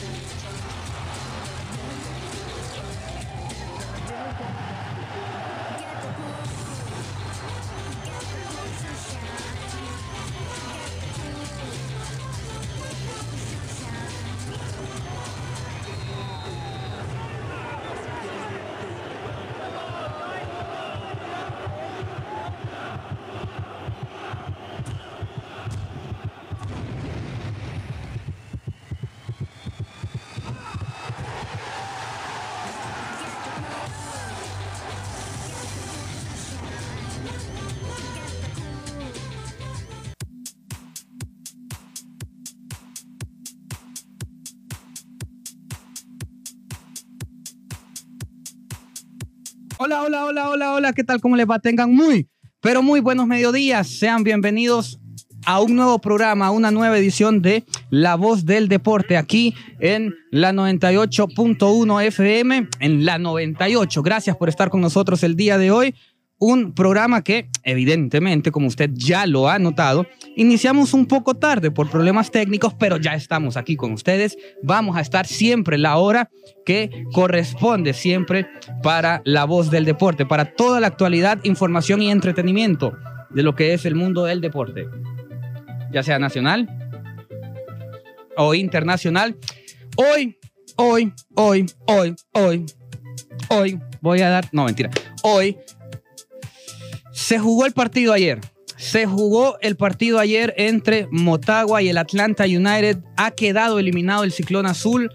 Thank you. Hola, hola, hola, hola, hola, ¿qué tal? ¿Cómo les va? Tengan muy, pero muy buenos mediodías. Sean bienvenidos a un nuevo programa, a una nueva edición de La Voz del Deporte, aquí en la 98.1 FM, en la 98. Gracias por estar con nosotros el día de hoy. Un programa que, evidentemente, como usted ya lo ha notado, iniciamos un poco tarde por problemas técnicos, pero ya estamos aquí con ustedes. Vamos a estar siempre la hora que corresponde siempre para la voz del deporte, para toda la actualidad, información y entretenimiento de lo que es el mundo del deporte, ya sea nacional o internacional. Hoy, hoy, hoy, hoy, hoy, hoy, voy a dar, no mentira, hoy se jugó el partido ayer. Se jugó el partido ayer entre Motagua y el Atlanta United. Ha quedado eliminado el Ciclón Azul.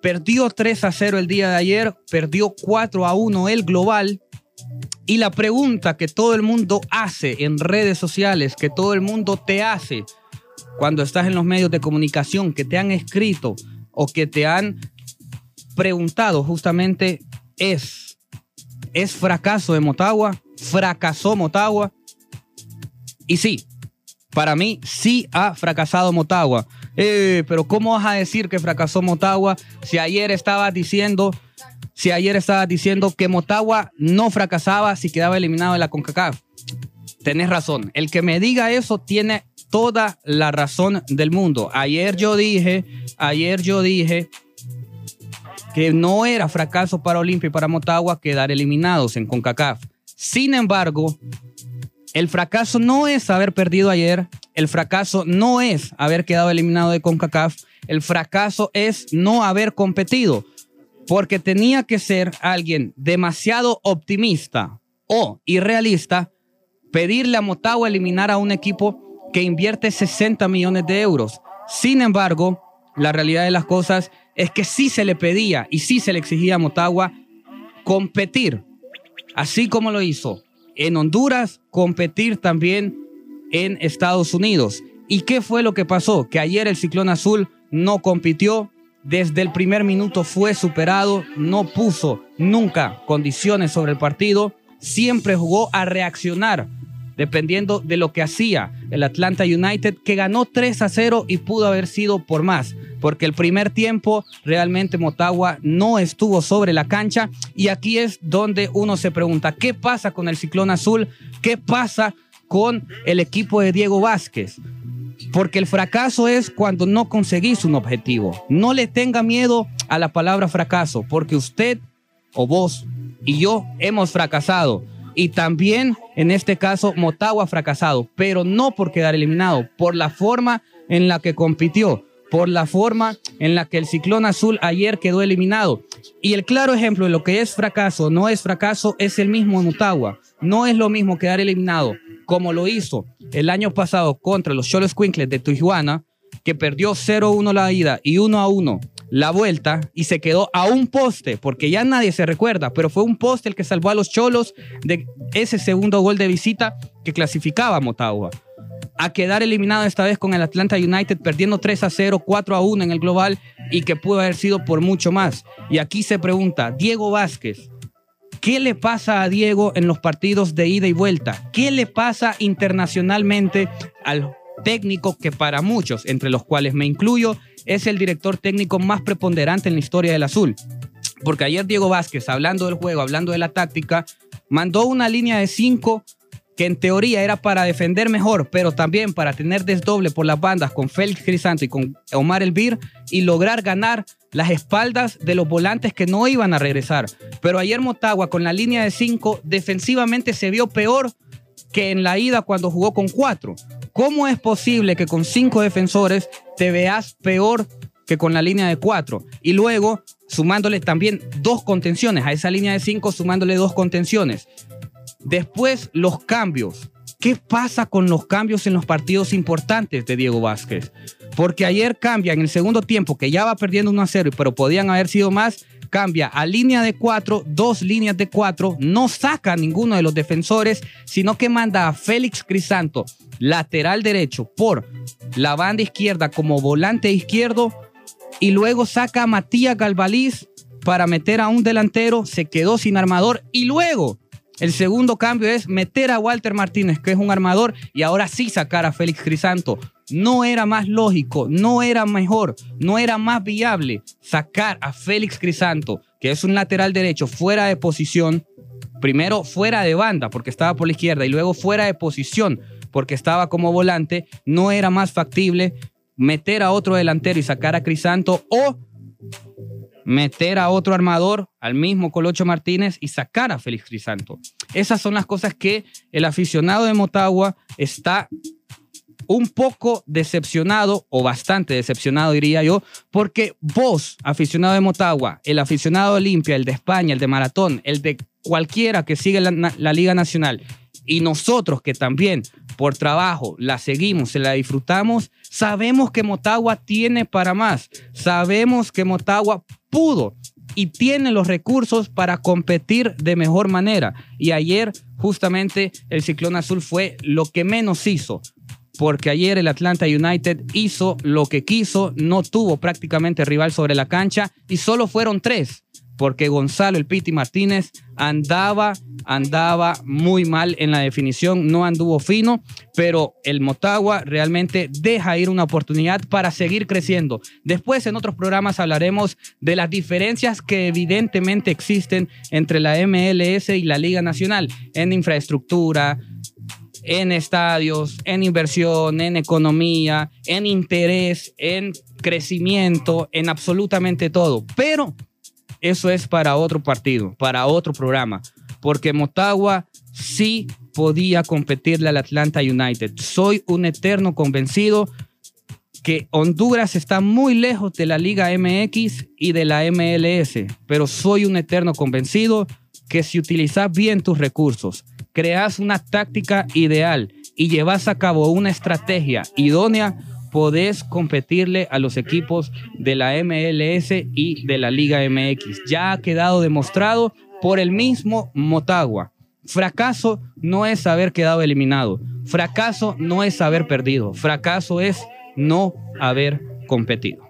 Perdió 3 a 0 el día de ayer. Perdió 4 a 1 el global. Y la pregunta que todo el mundo hace en redes sociales, que todo el mundo te hace cuando estás en los medios de comunicación, que te han escrito o que te han preguntado justamente es, ¿es fracaso de Motagua? fracasó Motagua. Y sí, para mí sí ha fracasado Motagua. Eh, pero ¿cómo vas a decir que fracasó Motagua si ayer estabas diciendo, si ayer estabas diciendo que Motagua no fracasaba si quedaba eliminado de la CONCACAF? Tenés razón. El que me diga eso tiene toda la razón del mundo. Ayer yo dije, ayer yo dije que no era fracaso para Olimpia y para Motagua quedar eliminados en CONCACAF. Sin embargo, el fracaso no es haber perdido ayer, el fracaso no es haber quedado eliminado de CONCACAF, el fracaso es no haber competido, porque tenía que ser alguien demasiado optimista o irrealista pedirle a Motagua eliminar a un equipo que invierte 60 millones de euros. Sin embargo, la realidad de las cosas es que sí se le pedía y sí se le exigía a Motagua competir así como lo hizo en Honduras, competir también en Estados Unidos. ¿Y qué fue lo que pasó? Que ayer el Ciclón Azul no compitió, desde el primer minuto fue superado, no puso nunca condiciones sobre el partido, siempre jugó a reaccionar dependiendo de lo que hacía el Atlanta United, que ganó 3 a 0 y pudo haber sido por más, porque el primer tiempo realmente Motagua no estuvo sobre la cancha y aquí es donde uno se pregunta, ¿qué pasa con el Ciclón Azul? ¿Qué pasa con el equipo de Diego Vázquez? Porque el fracaso es cuando no conseguís un objetivo. No le tenga miedo a la palabra fracaso, porque usted o vos y yo hemos fracasado y también, en este caso, Motagua fracasado, pero no por quedar eliminado, por la forma en la que compitió, por la forma en la que el Ciclón Azul ayer quedó eliminado. Y el claro ejemplo de lo que es fracaso, no es fracaso, es el mismo Motagua. No es lo mismo quedar eliminado como lo hizo el año pasado contra los Cholos Quinkles de Tijuana, que perdió 0-1 la ida y 1-1 la vuelta y se quedó a un poste, porque ya nadie se recuerda, pero fue un poste el que salvó a los Cholos de ese segundo gol de visita que clasificaba a Motagua. A quedar eliminado esta vez con el Atlanta United, perdiendo 3 a 0, 4 a 1 en el global y que pudo haber sido por mucho más. Y aquí se pregunta, Diego Vázquez, ¿Qué le pasa a Diego en los partidos de ida y vuelta? ¿Qué le pasa internacionalmente al técnico que para muchos, entre los cuales me incluyo, es el director técnico más preponderante en la historia del azul? Porque ayer Diego Vázquez, hablando del juego, hablando de la táctica, mandó una línea de cinco que en teoría era para defender mejor, pero también para tener desdoble por las bandas con Félix Crisanto y con Omar Elvir y lograr ganar las espaldas de los volantes que no iban a regresar. Pero ayer Motagua con la línea de 5 defensivamente se vio peor que en la ida cuando jugó con 4. ¿Cómo es posible que con 5 defensores te veas peor que con la línea de 4? Y luego sumándole también dos contenciones a esa línea de 5, sumándole dos contenciones. Después, los cambios. ¿Qué pasa con los cambios en los partidos importantes de Diego Vázquez? Porque ayer cambia en el segundo tiempo, que ya va perdiendo 1 a 0, pero podían haber sido más, cambia a línea de 4, dos líneas de 4, no saca a ninguno de los defensores, sino que manda a Félix Crisanto, lateral derecho, por la banda izquierda como volante izquierdo, y luego saca a Matías Galvaliz para meter a un delantero, se quedó sin armador, y luego el segundo cambio es meter a Walter Martínez, que es un armador, y ahora sí sacar a Félix Crisanto. No era más lógico, no era mejor, no era más viable sacar a Félix Crisanto, que es un lateral derecho fuera de posición, primero fuera de banda porque estaba por la izquierda y luego fuera de posición porque estaba como volante, no era más factible meter a otro delantero y sacar a Crisanto o meter a otro armador, al mismo Colocho Martínez, y sacar a Félix Crisanto. Esas son las cosas que el aficionado de Motagua está un poco decepcionado, o bastante decepcionado diría yo, porque vos, aficionado de Motagua, el aficionado de Olimpia, el de España, el de Maratón, el de cualquiera que sigue la, la Liga Nacional, y nosotros que también por trabajo la seguimos, se la disfrutamos, sabemos que Motagua tiene para más, sabemos que Motagua pudo y tiene los recursos para competir de mejor manera. Y ayer justamente el Ciclón Azul fue lo que menos hizo, porque ayer el Atlanta United hizo lo que quiso, no tuvo prácticamente rival sobre la cancha y solo fueron tres porque Gonzalo el Piti Martínez andaba, andaba muy mal en la definición, no anduvo fino, pero el Motagua realmente deja ir una oportunidad para seguir creciendo. Después en otros programas hablaremos de las diferencias que evidentemente existen entre la MLS y la Liga Nacional en infraestructura, en estadios, en inversión, en economía, en interés, en crecimiento, en absolutamente todo. Pero eso es para otro partido, para otro programa, porque Motagua sí podía competirle al Atlanta United. Soy un eterno convencido que Honduras está muy lejos de la Liga MX y de la MLS, pero soy un eterno convencido que si utilizas bien tus recursos, creas una táctica ideal y llevas a cabo una estrategia idónea, podés competirle a los equipos de la MLS y de la Liga MX. Ya ha quedado demostrado por el mismo Motagua. Fracaso no es haber quedado eliminado. Fracaso no es haber perdido. Fracaso es no haber competido.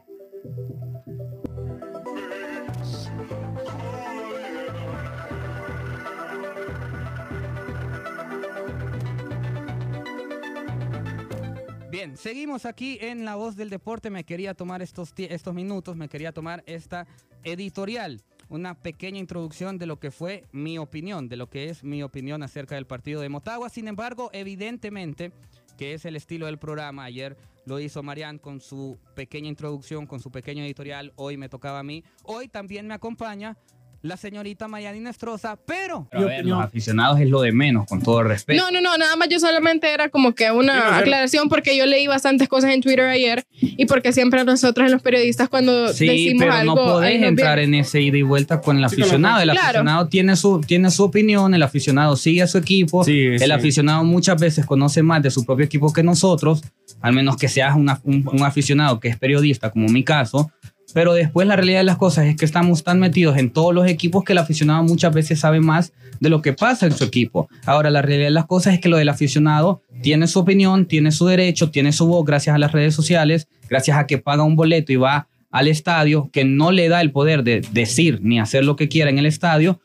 Seguimos aquí en La Voz del Deporte. Me quería tomar estos, estos minutos, me quería tomar esta editorial, una pequeña introducción de lo que fue mi opinión, de lo que es mi opinión acerca del partido de Motagua. Sin embargo, evidentemente, que es el estilo del programa, ayer lo hizo Marian con su pequeña introducción, con su pequeño editorial, hoy me tocaba a mí. Hoy también me acompaña la señorita Mayani Nestroza, pero, los aficionados es lo de menos, con todo el respeto. No, no, no, nada más yo solamente era como que una aclaración porque yo leí bastantes cosas en Twitter ayer y porque siempre nosotros los periodistas cuando sí, decimos pero algo... no podés entrar en ese ida y vuelta con el aficionado. El Claro. aficionado tiene su, tiene su opinión, el aficionado sigue a su equipo, Sí, el sí. aficionado muchas veces conoce más de su propio equipo que nosotros, al menos que seas una- un, un aficionado que es periodista, como mi caso. Pero después la realidad de las cosas es que estamos tan metidos en todos los equipos que el aficionado muchas veces sabe más de lo que pasa en su equipo. Ahora, la realidad de las cosas es que lo del aficionado tiene su opinión, tiene su derecho, tiene su voz gracias a las redes sociales, gracias a que paga un boleto y va al estadio, que no le da el poder de decir ni hacer lo que quiera en el estadio,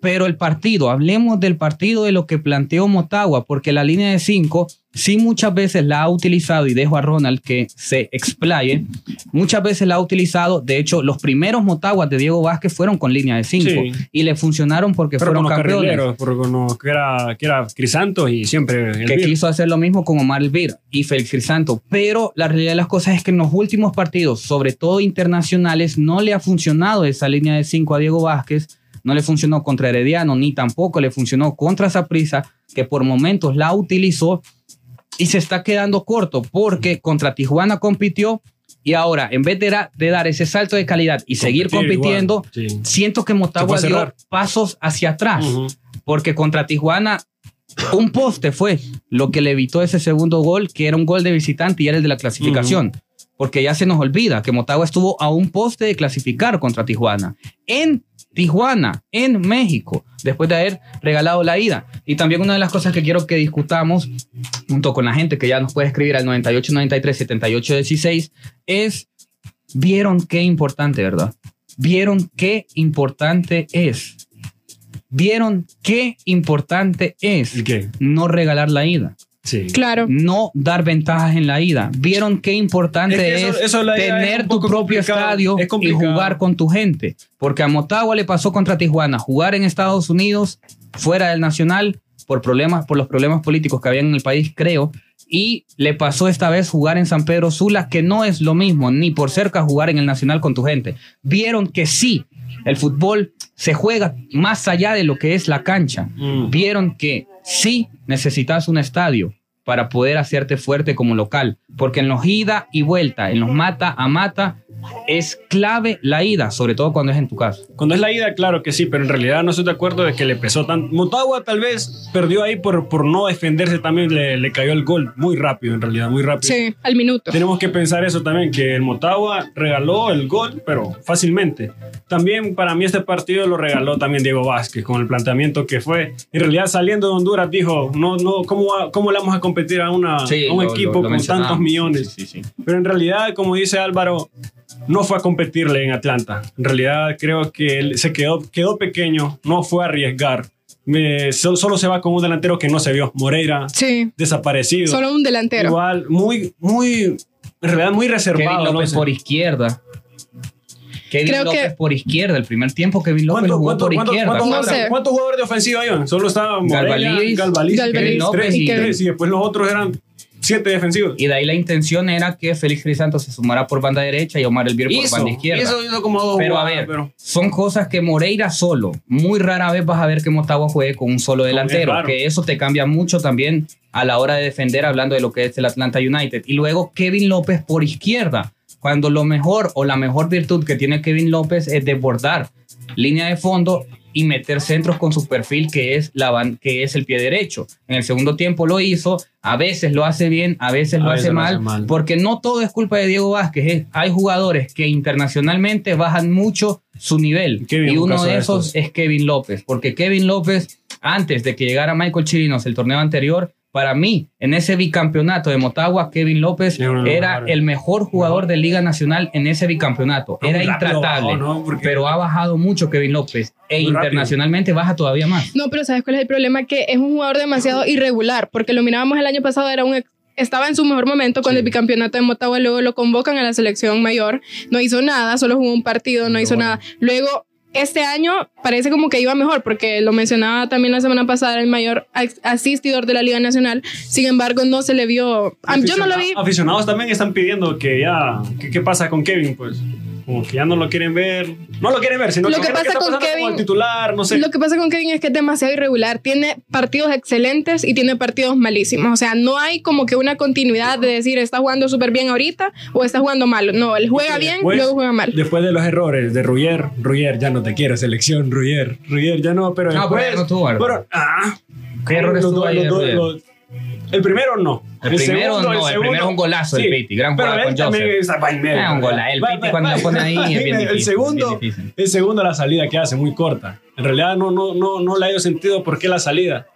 pero el partido, hablemos del partido de lo que planteó Motagua, porque la línea de 5 sí muchas veces la ha utilizado, y dejo a Ronald que se explaye, muchas veces la ha utilizado, de hecho los primeros Motaguas de Diego Vázquez fueron con línea de 5 Sí. y le funcionaron porque Pero fueron con los campeones. porque los que era, que era Crisantos y siempre el que Vir. quiso hacer lo mismo con Omar Elvir y Félix Crisanto. Pero la realidad de las cosas es que en los últimos partidos, sobre todo internacionales, no le ha funcionado esa línea de 5 a Diego Vázquez. No le funcionó contra Herediano, ni tampoco le funcionó contra Saprissa, que por momentos la utilizó y se está quedando corto porque contra Tijuana compitió y ahora, en vez de, da- de dar ese salto de calidad y seguir compitiendo, igual, sí. siento que Motagua dio pasos hacia atrás porque contra Tijuana un poste fue lo que le evitó ese segundo gol, que era un gol de visitante y era el de la clasificación. Porque ya se nos olvida que Motagua estuvo a un poste de clasificar contra Tijuana. En Tijuana, en México, después de haber regalado la ida. Y también una de las cosas que quiero que discutamos, junto con la gente que ya nos puede escribir al 98 93 78 16, es, ¿vieron qué importante, verdad? ¿Vieron qué importante es? ¿Vieron qué importante es no regalar la ida? Sí. Claro. no dar ventajas en la ida. ¿Vieron qué importante Es que es, eso- eso la ida es tener tu propio estadio es y jugar con tu gente? Porque a Motagua le pasó contra Tijuana, jugar en Estados Unidos, fuera del Nacional, por problemas, por los problemas políticos que había en el país, creo. Y le pasó esta vez jugar en San Pedro Sula, que no es lo mismo, ni por cerca jugar en el Nacional con tu gente. Vieron que sí, el fútbol se juega más allá de lo que es la cancha Mm. vieron que sí necesitas un estadio para poder hacerte fuerte como local, porque en los ida y vuelta, en los mata a mata, es clave la ida, sobre todo cuando es en tu casa. Cuando es la ida, claro que sí, pero en realidad no estoy de acuerdo de que le pesó tan. Motagua tal vez perdió ahí por, por no defenderse también, le, le cayó el gol muy rápido, en realidad, muy rápido. Sí, al minuto. Tenemos que pensar eso también, que el Motagua regaló el gol, pero fácilmente. También para mí este partido lo regaló también Diego Vázquez, con el planteamiento que fue. En realidad saliendo de Honduras dijo, no, no, ¿cómo, va- cómo le vamos a competir a, una, a un equipo con tantos millones? Pero en realidad, como dice Álvaro, no fue a competirle en Atlanta. En realidad creo que él se quedó, quedó pequeño, no fue a arriesgar. Me- solo, solo se va con un delantero que no se vio. Moreira, Sí, desaparecido. solo un delantero. Igual, muy, muy, en realidad muy Kevin reservado. López no sé. por izquierda. Kevin Creo López que- por izquierda. El primer tiempo Kevin López ¿Cuánto- jugó cuánto- por cuánto- izquierda. cuántos No jugadores- sé. ¿Cuántos jugadores de ofensiva iban? Solo estaba Moreira, Galvaliz, Galvaliz, Galvaliz, Kevin López y tres, y después los otros eran siete defensivos. Y de ahí la intención era que Félix Crisanto se sumara por banda derecha y Omar Elvir por banda izquierda. hizo, hizo como dos Pero a ver, pero- son cosas que Moreira solo, muy rara vez vas a ver que Motagua juegue con un solo delantero, que eso te cambia mucho también a la hora de defender, hablando de lo que es el Atlanta United. Y luego Kevin López por izquierda, cuando lo mejor o la mejor virtud que tiene Kevin López es desbordar línea de fondo y meter centros con su perfil que es, la que es el pie derecho. En el segundo tiempo lo hizo, a veces lo hace bien, a veces A lo veces hace lo mal, hace mal. porque no todo es culpa de Diego Vázquez. ¿eh? Hay jugadores que internacionalmente bajan mucho su nivel. Kevin, y un uno de de esos es Kevin López, porque Kevin López, antes de que llegara Michael Chirinos el torneo anterior, para mí, en ese bicampeonato de Motagua, Kevin López era el mejor jugador de Liga Nacional en ese bicampeonato. No, Era intratable, bajó, ¿no? Porque- pero ha bajado mucho Kevin López e Muy rápido. internacionalmente baja todavía más. No, pero ¿sabes cuál es el problema? Que es un jugador demasiado irregular, porque lo mirábamos el año pasado, era un ex- estaba en su mejor momento con Sí. el bicampeonato de Motagua, luego lo convocan a la selección mayor, no hizo nada, solo jugó un partido, no Pero hizo bueno. nada. Luego, este año parece como que iba mejor, porque lo mencionaba también la semana pasada, el mayor as- asistidor de la Liga Nacional, sin embargo, no se le vio, ah, yo no lo vi, Aficionados también están pidiendo que ya. ¿Qué pasa con Kevin? Pues. Como que ya no lo quieren ver. No lo quieren ver, sino Lo que, que ¿qué pasa está con Kevin- el titular, no sé. Lo que pasa con Kevin es que es demasiado irregular. Tiene partidos excelentes y tiene partidos malísimos. O sea, no hay como que una continuidad de decir está jugando súper bien ahorita o está jugando mal. No, él juega bien, Después- luego juega mal. Después de los errores de Ruyer, Ruyer ya no te quiere selección, Ruyer, Ruyer ya no, pero No, después. pero no tuvo error. pero, ah, ¿Qué errores tuvo dos- ayer, los El primero no. El primero es un golazo del Piti, gran pero jugada con Joseph. es-. Ah, un golazo. El va- cuando va- lo pone ahí es bien El difícil, segundo, bien difícil. el segundo la salida que hace muy corta. En realidad no, no, no, no le ha ido sentido por qué la salida.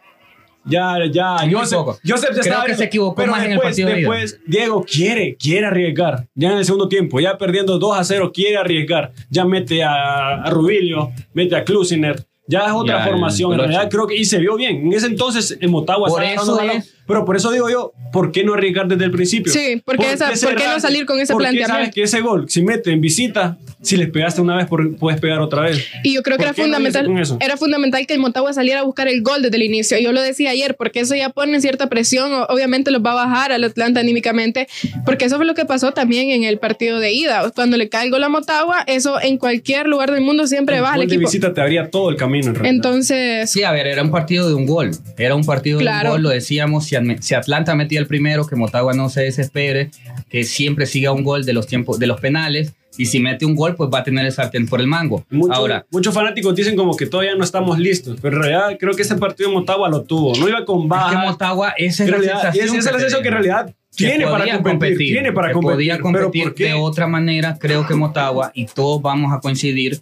Ya, ya. Joseph. Joseph ya Creo estaba que se equivocó pero más en el después, partido de. Después, Diego quiere, quiere arriesgar. Ya en el segundo tiempo, ya perdiendo 2 a 0, quiere arriesgar. Ya mete a, a Rubilio, mete a Klusiner. Ya es otra Ya, formación. En realidad creo que y se vio bien. En ese entonces en Motagua Por estaba eso es- Pero por eso digo yo, ¿por qué no arriesgar desde el principio? Sí, ¿por qué esa- por qué no salir con ese Porque planteamiento? sabes que ese gol, si mete en visita, si les pegaste una vez, por- puedes pegar otra vez. Y yo creo que ¿Por era qué no fundamental, eso? era fundamental que el Motagua saliera a buscar el gol desde el inicio. Yo lo decía ayer, porque eso ya pone cierta presión, obviamente los va a bajar al Atlanta anímicamente, porque eso fue lo que pasó también en el partido de ida. Cuando le cae el gol a Motagua, eso en cualquier lugar del mundo siempre El baja al gol de equipo. visita te abría todo el camino. En realidad. Entonces, Sí, a ver, era un partido de un gol. Era un partido de Claro. un gol, lo decíamos. Si, si Atlanta metía el primero, que Motagua no se desespere, que siempre siga un gol de los tiempos de los penales. Y si mete un gol, pues va a tener el sartén por el mango. Mucho- Ahora, muchos fanáticos dicen como que todavía no estamos listos, pero en realidad creo que ese partido de Motagua lo tuvo. No iba con es que baja. Motagua, esa es la realidad, y sensación. esa es la sensación que en realidad tiene para competir, Tiene para competir. podía pero competir ¿por qué? de otra manera. Creo que Motagua, y todos vamos a coincidir,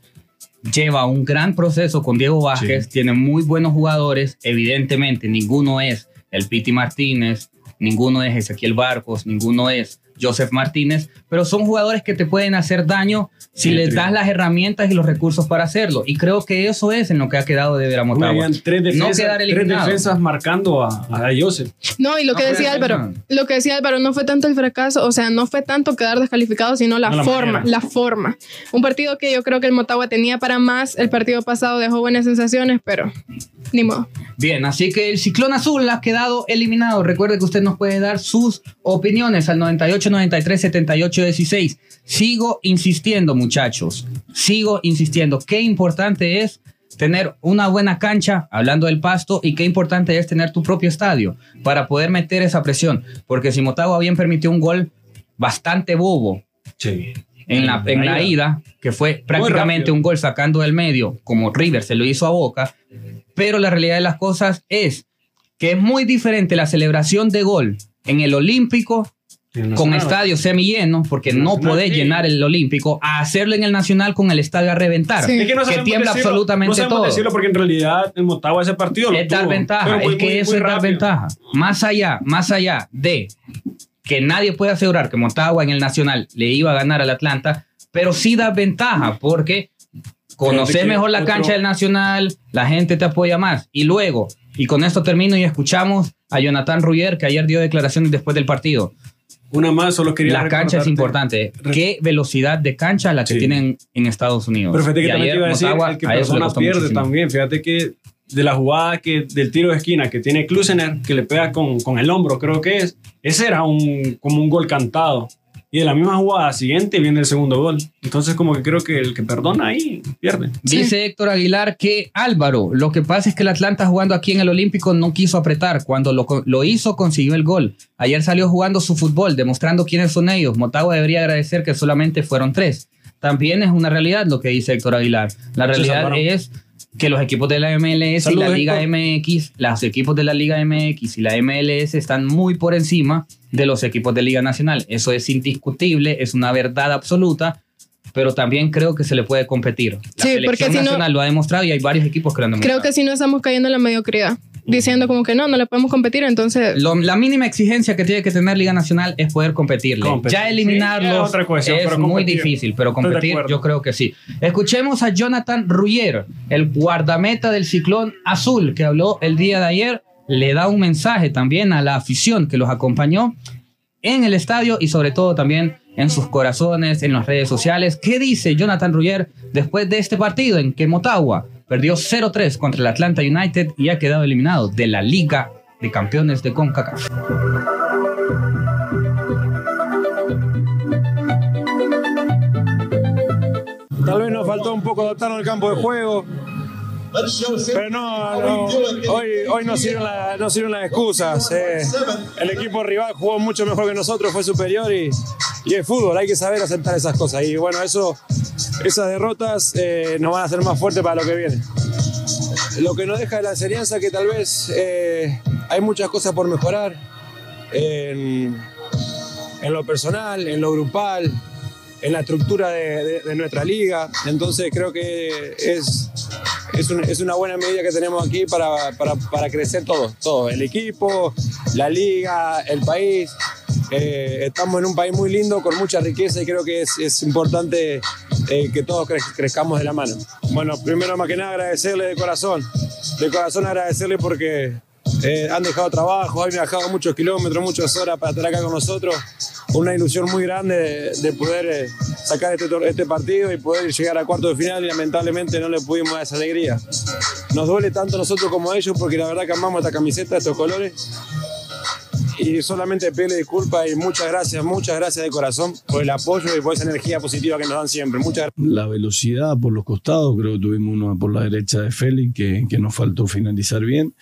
lleva un gran proceso con Diego Vázquez. Tiene muy buenos jugadores. Evidentemente, ninguno es el Piti Martínez, ninguno es Ezequiel Barcos, ninguno es Joseph Martínez, pero son jugadores que te pueden hacer daño si Sí, les das las herramientas y los recursos para hacerlo. Y creo que eso es en lo que ha quedado de ver a Motagua. Habían tres no defensas, quedar tres defensas marcando a, a Joseph. no, y lo que No, decía Álvaro, lo que decía Álvaro, no fue tanto el fracaso, o sea, no fue tanto quedar descalificado, sino la No, la forma, manera. la forma. Un partido que yo creo que el Motagua tenía para más, el partido pasado dejó buenas sensaciones, pero ni modo. Bien, así que el Ciclón Azul ha quedado eliminado. Recuerde que usted nos puede dar sus opiniones al 98 93 78 16. Sigo insistiendo, muchachos. Sigo insistiendo. Qué importante es tener una buena cancha, hablando del pasto, y qué importante es tener tu propio estadio para poder meter esa presión. Porque si Motagua bien permitió un gol bastante bobo Sí. En la, en la ida, que fue prácticamente un gol sacando del medio, como River se lo hizo a Boca, pero la realidad de las cosas es que es muy diferente la celebración de gol en el Olímpico En con Nacional. estadio semilleno, porque En no Nacional, podés sí. llenar el Olímpico, a hacerlo en el Nacional con el estadio a reventar, Sí. Es que, no que tiembla decirlo, absolutamente no todo. decirlo porque en realidad el Motagua ese partido lo es dar tuvo, ventaja, muy- es que muy- eso muy es dar rápido. ventaja. Más allá, más allá de que nadie puede asegurar que Motagua en el Nacional le iba a ganar al Atlanta, pero sí da ventaja porque conoces mejor la otro- cancha del Nacional, la gente te apoya más. Y luego, y con esto termino y escuchamos a Jonathan Ruyer, que ayer dio declaraciones después del partido. Una más, solo quería La cancha es importante. ¿Qué velocidad de cancha la que Sí. tienen en Estados Unidos? Pero fíjate que Y también te iba a decir Motagua, el que a persona pierde muchísimo. también. Fíjate que de la jugada que del tiro de esquina que tiene Klusener, que le pega con, con el hombro, creo que es, ese era un, como un gol cantado. Y de la misma jugada siguiente viene el segundo gol. Entonces como que creo que el que perdona ahí pierde. Dice Héctor Aguilar que Álvaro, lo que pasa es que el Atlanta jugando aquí en el Olímpico no quiso apretar. Cuando lo, lo hizo, consiguió el gol. Ayer salió jugando su fútbol, demostrando quiénes son ellos. Motagua debería agradecer que solamente fueron tres. También es una realidad lo que dice Héctor Aguilar. La realidad es que los equipos de la MLS y la Liga Héctor. MX, los equipos de la Liga MX y la MLS están muy por encima de los equipos de Liga Nacional. Eso es indiscutible, es una verdad absoluta, pero también creo que se le puede competir. La Sí, selección porque si no- nacional lo ha demostrado y hay varios equipos que lo han demostrado. Creo que si no estamos cayendo en la mediocridad, diciendo como que no, no le podemos competir, entonces Lo- la mínima exigencia que tiene que tener Liga Nacional es poder competirle. Competir. Ya Sí, eliminarlos es otra cuestión, es muy difícil, pero competir yo creo que sí. Escuchemos a Jonathan Ruyer, el guardameta del Ciclón Azul, que habló el día de ayer. Le da un mensaje también a la afición que los acompañó en el estadio y sobre todo también en sus corazones, en las redes sociales. ¿Qué dice Jonathan Ruyer después de este partido en que Motagua perdió 0-3 contra el Atlanta United y ha quedado eliminado de la Liga de Campeones de CONCACAF? Tal vez nos faltó un poco adaptarnos al campo de juego, pero no, hoy, hoy no sirven, las excusas. eh. el equipo rival jugó mucho mejor que nosotros, fue superior y, y es fútbol, hay que saber aceptar esas cosas. Y bueno, eso, esas derrotas eh, nos van a hacer más fuertes para lo que viene. Lo que nos deja la enseñanza que tal vez eh, hay muchas cosas por mejorar en, en lo personal, en lo grupal, en la estructura de, de- de nuestra liga. Entonces creo que es, es, es una buena medida que tenemos aquí para, para, para crecer todo, todo, el equipo, la liga, el país. Eh, estamos en un país muy lindo, con mucha riqueza y creo que es, es importante eh, que todos cre- crezcamos de la mano. Bueno, primero más que nada agradecerle de corazón, de corazón agradecerle porque eh, han dejado trabajo, han viajado muchos kilómetros, muchas horas para estar acá con nosotros. Una ilusión muy grande de, de poder eh, sacar este, este partido y poder llegar a cuarto de final y lamentablemente no le pudimos dar esa alegría. Nos duele tanto nosotros como ellos porque la verdad que amamos esta camiseta, estos colores. Y solamente pedirle disculpas y muchas gracias, muchas gracias de corazón por el apoyo y por esa energía positiva que nos dan siempre. Muchas gracias. La velocidad por los costados, creo que tuvimos uno por la derecha de Félix que, que nos faltó finalizar bien.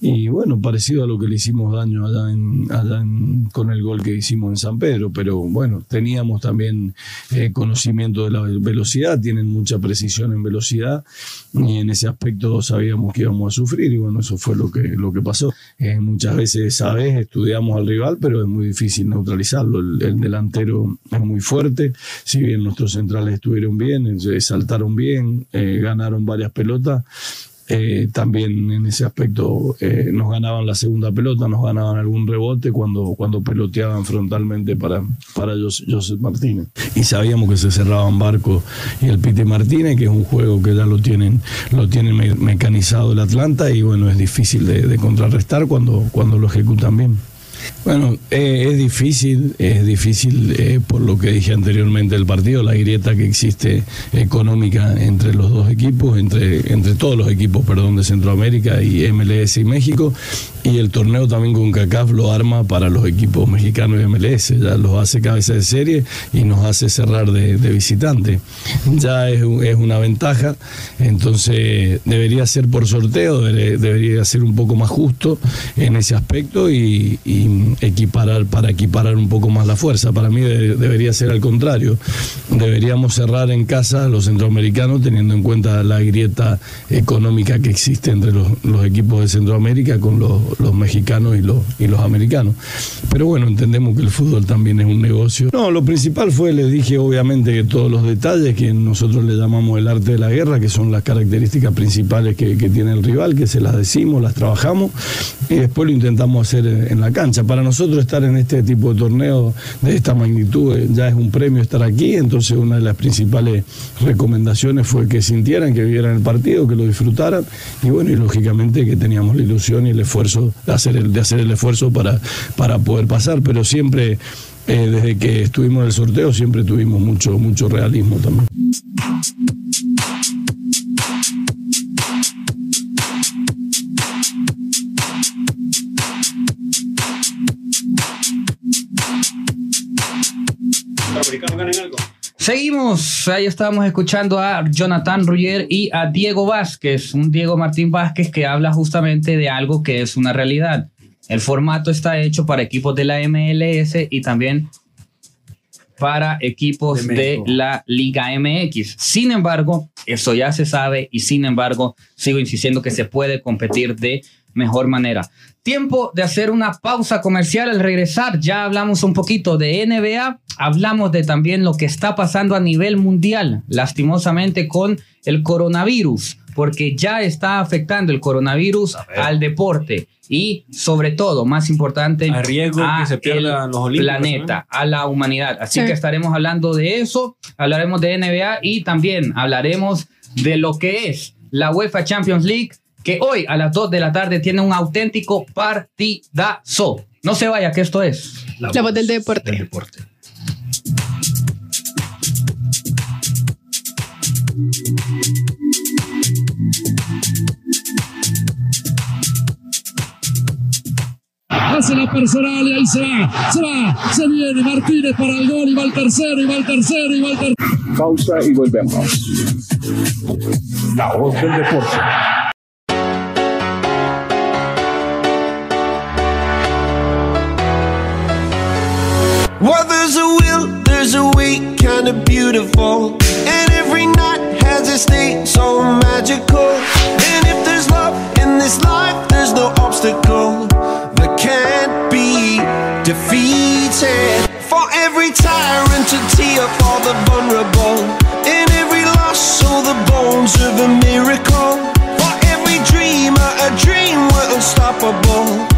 Y bueno, parecido a lo que le hicimos daño allá, en, allá en- con el gol que hicimos en San Pedro. Pero bueno, teníamos también eh, conocimiento de la velocidad, tienen mucha precisión en velocidad y en ese aspecto sabíamos que íbamos a sufrir y bueno, eso fue lo que, lo que pasó. Eh, muchas veces, sabes, al rival, pero es muy difícil neutralizarlo. El, el delantero es muy fuerte, si bien nuestros centrales estuvieron bien, eh, saltaron bien, eh, ganaron varias pelotas. eh, también en ese aspecto eh, nos ganaban la segunda pelota, nos ganaban algún rebote cuando, cuando peloteaban frontalmente para, para Jos- Joseph Martínez. Y sabíamos que se cerraban Barco y el Pite Martínez, que es un juego que ya lo tienen, lo tienen me- mecanizado el Atlanta y bueno, es difícil de, de contrarrestar cuando, cuando lo ejecutan bien. Bueno, eh, es difícil, es difícil eh, por lo que dije anteriormente del partido, la grieta que existe económica entre los dos equipos, entre, entre todos los equipos, perdón, de Centroamérica y MLS y México, y el torneo también con CACAF lo arma para los equipos mexicanos y MLS, ya los hace cabeza de serie y nos hace cerrar de, de visitante. Ya es, es una ventaja, entonces debería ser por sorteo, debería, ser un poco más justo en ese aspecto y equiparar para equiparar un poco más la fuerza. Para mí de- debería ser al contrario. Deberíamos cerrar en casa los centroamericanos teniendo en cuenta la grieta económica que existe entre los, equipos de Centroamérica con los, mexicanos y los, y los americanos. Pero bueno, entendemos que el fútbol también es un negocio. No, lo principal fue, les dije obviamente que todos los detalles que nosotros le llamamos el arte de la guerra, que son las características principales que, tiene el rival, que se las decimos, las trabajamos y después lo intentamos hacer en la cancha. Para nosotros estar en este tipo de torneo de esta magnitud eh, ya es un premio estar aquí, entonces una de las principales recomendaciones fue que sintieran, que vieran el partido, que lo disfrutaran. Y bueno, y lógicamente que teníamos la ilusión y el esfuerzo de hacer el, de hacer el esfuerzo para, para poder pasar, pero siempre eh, desde que estuvimos en el sorteo siempre tuvimos mucho, mucho realismo también. Seguimos, ahí estábamos escuchando a Jonathan Ruggier y a Diego Vázquez, un Diego Martín Vázquez que habla justamente de algo que es una realidad. El formato está hecho para equipos de la MLS y también para equipos De de, la Liga MX. Sin embargo, eso ya se sabe y sin embargo, sigo insistiendo que se puede competir de mejor manera. Tiempo de hacer una pausa comercial al regresar. Ya hablamos un poquito de NBA, hablamos de también lo que está pasando a nivel mundial, lastimosamente con el coronavirus, porque ya está afectando el coronavirus al deporte y sobre todo, más importante, A riesgo que se pierdan los Olímpicos, planeta, a la humanidad. Así Sí. que estaremos hablando de eso, hablaremos de NBA y también hablaremos de lo que es la UEFA Champions League, que hoy a las 2 de la tarde tiene un auténtico partidazo. No se vaya, que esto es. La voz del deporte. Del deporte. hace la personal y ahí se va, se va, se viene Martínez para el gol y va el tercero y va el tercero y va el tercero. Pausa y volvemos. La voz del deporte. Well, there's a will, there's a way, kinda beautiful. And every night has a state so magical. And if there's love in this life, there's no obstacle that can't be defeated. For every tyrant to tear for the vulnerable. In every loss, so the bones of a miracle. For every dreamer, a dream were unstoppable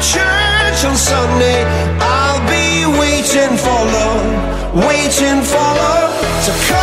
church on Sunday. I'll be waiting for love, waiting for love to come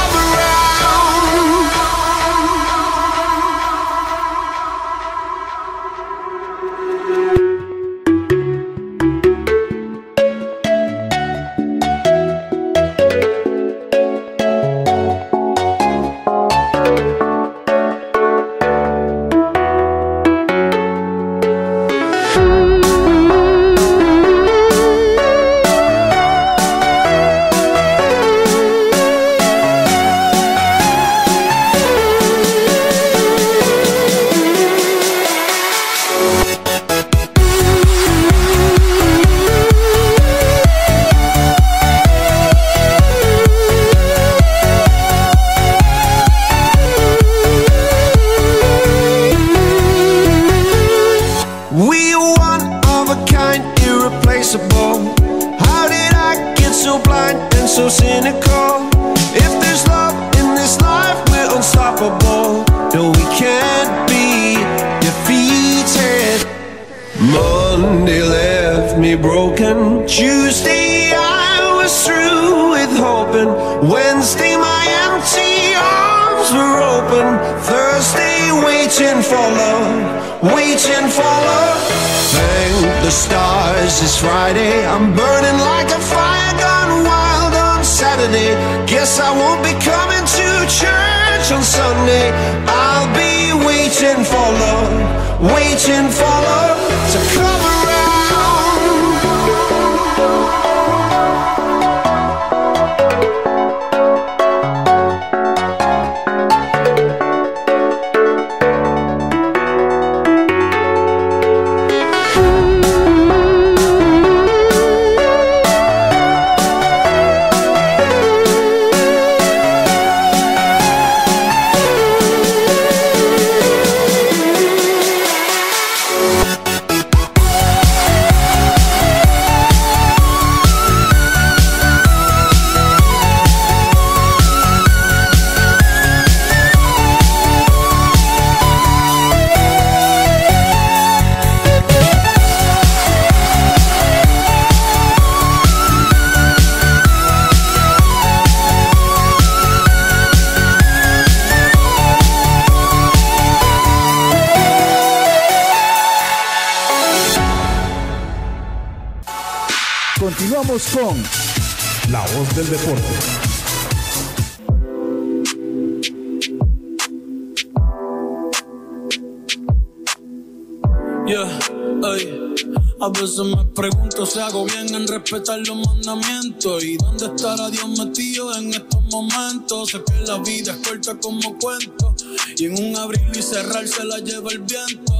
Sé que la vida es corta como cuento y en un abrir y cerrar se la lleva el viento.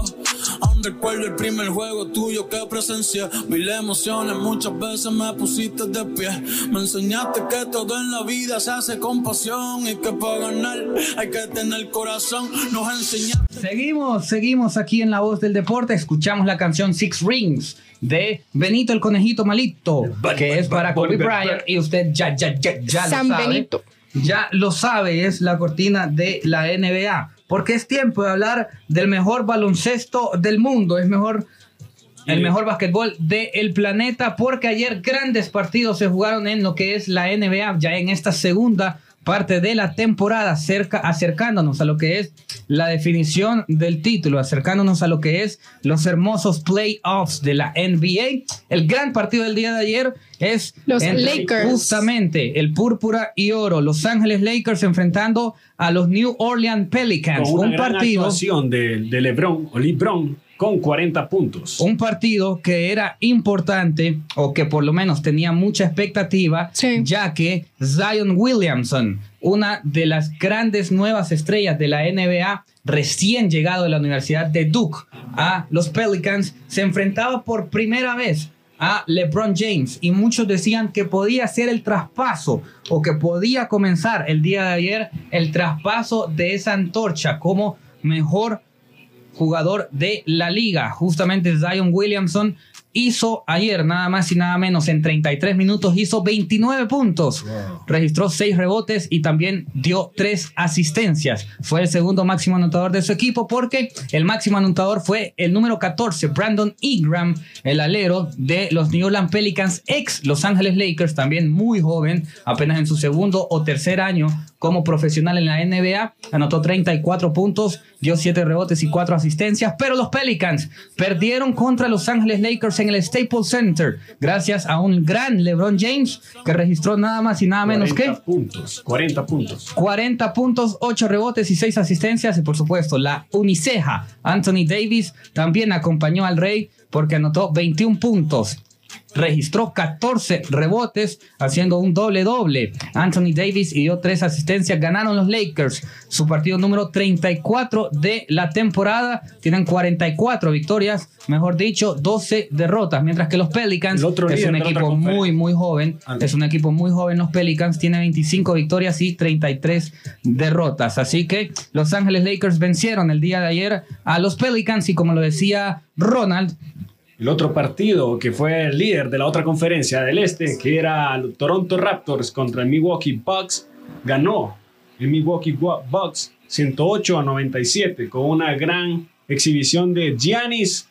Aún recuerdo el primer juego tuyo que presencié. Mil emociones, muchas veces me pusiste de pie. Me enseñaste que todo en la vida se hace con pasión y que para ganar hay que tener corazón. Nos enseñaste. Seguimos, seguimos aquí en La Voz del Deporte. Escuchamos la canción Six Rings de Benito el Conejito Malito, que es para Kobe Bryant. Y usted ya, ya, ya, ya San lo sabe. Benito. Ya lo sabe, es la cortina de la NBA. Porque es tiempo de hablar del mejor baloncesto del mundo. Es mejor. El mejor básquetbol del planeta, porque ayer grandes partidos se jugaron en lo que es la NBA, ya en esta segunda parte de la temporada, cerca, acercándonos a lo que es la definición del título, acercándonos a lo que es los hermosos playoffs de la NBA. El gran partido del día de ayer es Los Lakers. justamente el púrpura y oro, Los Ángeles Lakers enfrentando a los New Orleans Pelicans, Con una un gran partido actuación de, de LeBron o LeBron con 40 puntos. un partido que era importante o que por lo menos tenía mucha expectativa, Sí. ya que Zion Williamson, una de las grandes nuevas estrellas de la NBA, recién llegado de la Universidad de Duke a los Pelicans, se enfrentaba por primera vez a LeBron James y muchos decían que podía ser el traspaso o que podía comenzar el día de ayer el traspaso de esa antorcha como mejor jugador de la liga. Justamente Zion Williamson hizo ayer nada más y nada menos en 33 minutos hizo 29 puntos. Registró 6 rebotes y también dio 3 asistencias. Fue el segundo máximo anotador de su equipo porque el máximo anotador fue el número 14, Brandon Ingram, el alero de los New Orleans Pelicans, ex Los Ángeles Lakers, también muy joven, apenas en su segundo o tercer año como profesional en la NBA. Anotó 34 puntos, dio 7 rebotes y 4 asistencias, pero los Pelicans perdieron contra Los Ángeles Lakers en el Staples Center gracias a un gran LeBron James que registró nada más y nada menos 40 que puntos. 40 puntos. 40 puntos, 8 rebotes y 6 asistencias. Y por supuesto, la uniceja Anthony Davis también acompañó al Rey porque anotó 21 puntos. Registró 14 rebotes, haciendo un doble-doble. Anthony Davis y dio 3 asistencias. Ganaron los Lakers su partido número 34 de la temporada. Tienen 44 victorias, mejor dicho, 12 derrotas. Mientras que los Pelicans, que es un equipo muy, muy joven, es un equipo muy joven. Los Pelicans tiene 25 victorias y 33 derrotas. Así que Los Ángeles Lakers vencieron el día de ayer a los Pelicans y como lo decía Ronald, El otro partido que fue el líder de la otra conferencia del este, que era el Toronto Raptors contra el Milwaukee Bucks, ganó el Milwaukee Bu- Bucks 108 a 97 con una gran exhibición de Giannis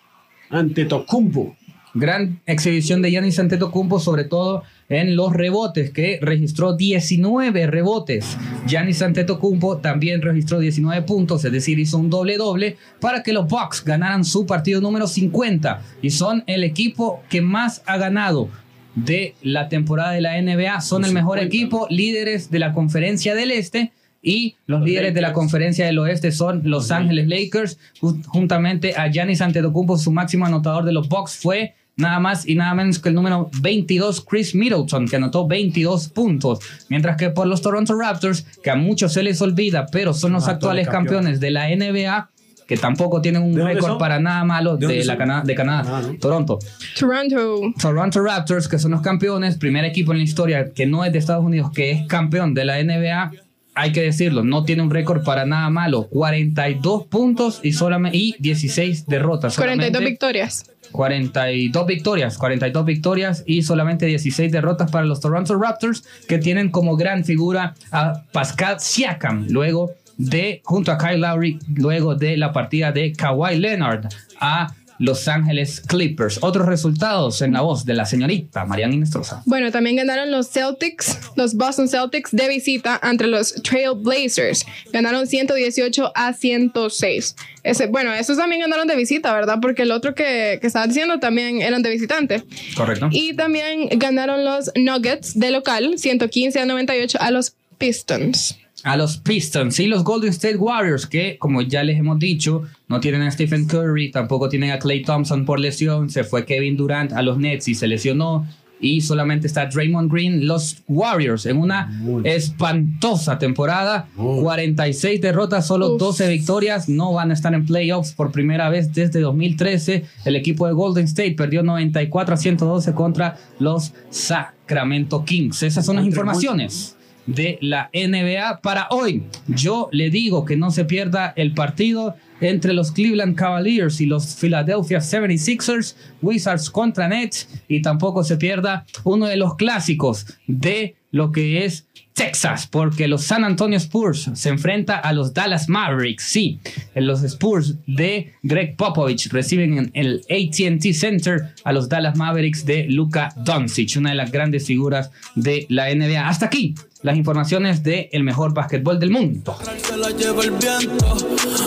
Antetokounmpo. Gran exhibición de Giannis Antetokounmpo, sobre todo en los rebotes, que registró 19 rebotes. Giannis Antetokounmpo también registró 19 puntos, es decir, hizo un doble-doble para que los Bucks ganaran su partido número 50 y son el equipo que más ha ganado de la temporada de la NBA. Son el mejor 50. equipo, líderes de la conferencia del Este. Y los líderes de la conferencia del oeste son Los Ángeles Lakers, ju- juntamente a Giannis Antetokounmpo, su máximo anotador de los Bucks fue nada más y nada menos que el número 22 Chris Middleton, que anotó 22 puntos, mientras que por los Toronto Raptors, que a muchos se les olvida, pero son los Ah, actuales campeones de la NBA, que tampoco tienen un ¿De dónde récord para nada malo ¿De de, la? Cana- de Canadá, Ah, ¿no? Toronto. Toronto. Toronto Raptors, que son los campeones, primer equipo en la historia que no es de Estados Unidos, que es campeón de la NBA, hay que decirlo, no tiene un récord para nada malo. 42 puntos y, solamente, y 16 derrotas. 42 Solamente victorias. 42 victorias, 42 victorias y solamente 16 derrotas para los Toronto Raptors, que tienen como gran figura a Pascal Siakam, luego de, junto a Kyle Lowry, luego de la partida de Kawhi Leonard a Los Ángeles Clippers. Otros resultados en la voz de la señorita Mariana Inestrosa. Bueno, también ganaron los Celtics, los Boston Celtics de visita ante los Trail Blazers. Ganaron 118 a 106. Ese, bueno, esos también ganaron de visita, ¿verdad? Porque el otro que, que estaba diciendo también eran de visitante. Correcto. Y también ganaron los Nuggets de local, 115 a 98 a los Pistons. A los Pistons y los Golden State Warriors, que como ya les hemos dicho, no tienen a Stephen Curry, tampoco tienen a Clay Thompson por lesión, se fue Kevin Durant a los Nets y se lesionó, y solamente está Draymond Green, los Warriors, en una espantosa temporada, 46 derrotas, solo Uf. 12 victorias, no van a estar en playoffs por primera vez desde 2013. El equipo de Golden State perdió 94 a 112 contra los Sacramento Kings. Esas son las informaciones de la NBA para hoy. Yo le digo que no se pierda el partido entre los Cleveland Cavaliers y los Philadelphia 76ers, Wizards contra Nets, y tampoco se pierda uno de los clásicos de lo que es Texas, porque los San Antonio Spurs se enfrenta a los Dallas Mavericks. Sí, los Spurs de Greg Popovich reciben en el AT&T Center a los Dallas Mavericks de Luka Doncic, una de las grandes figuras de la NBA. Hasta aquí las informaciones del el mejor básquetbol del mundo.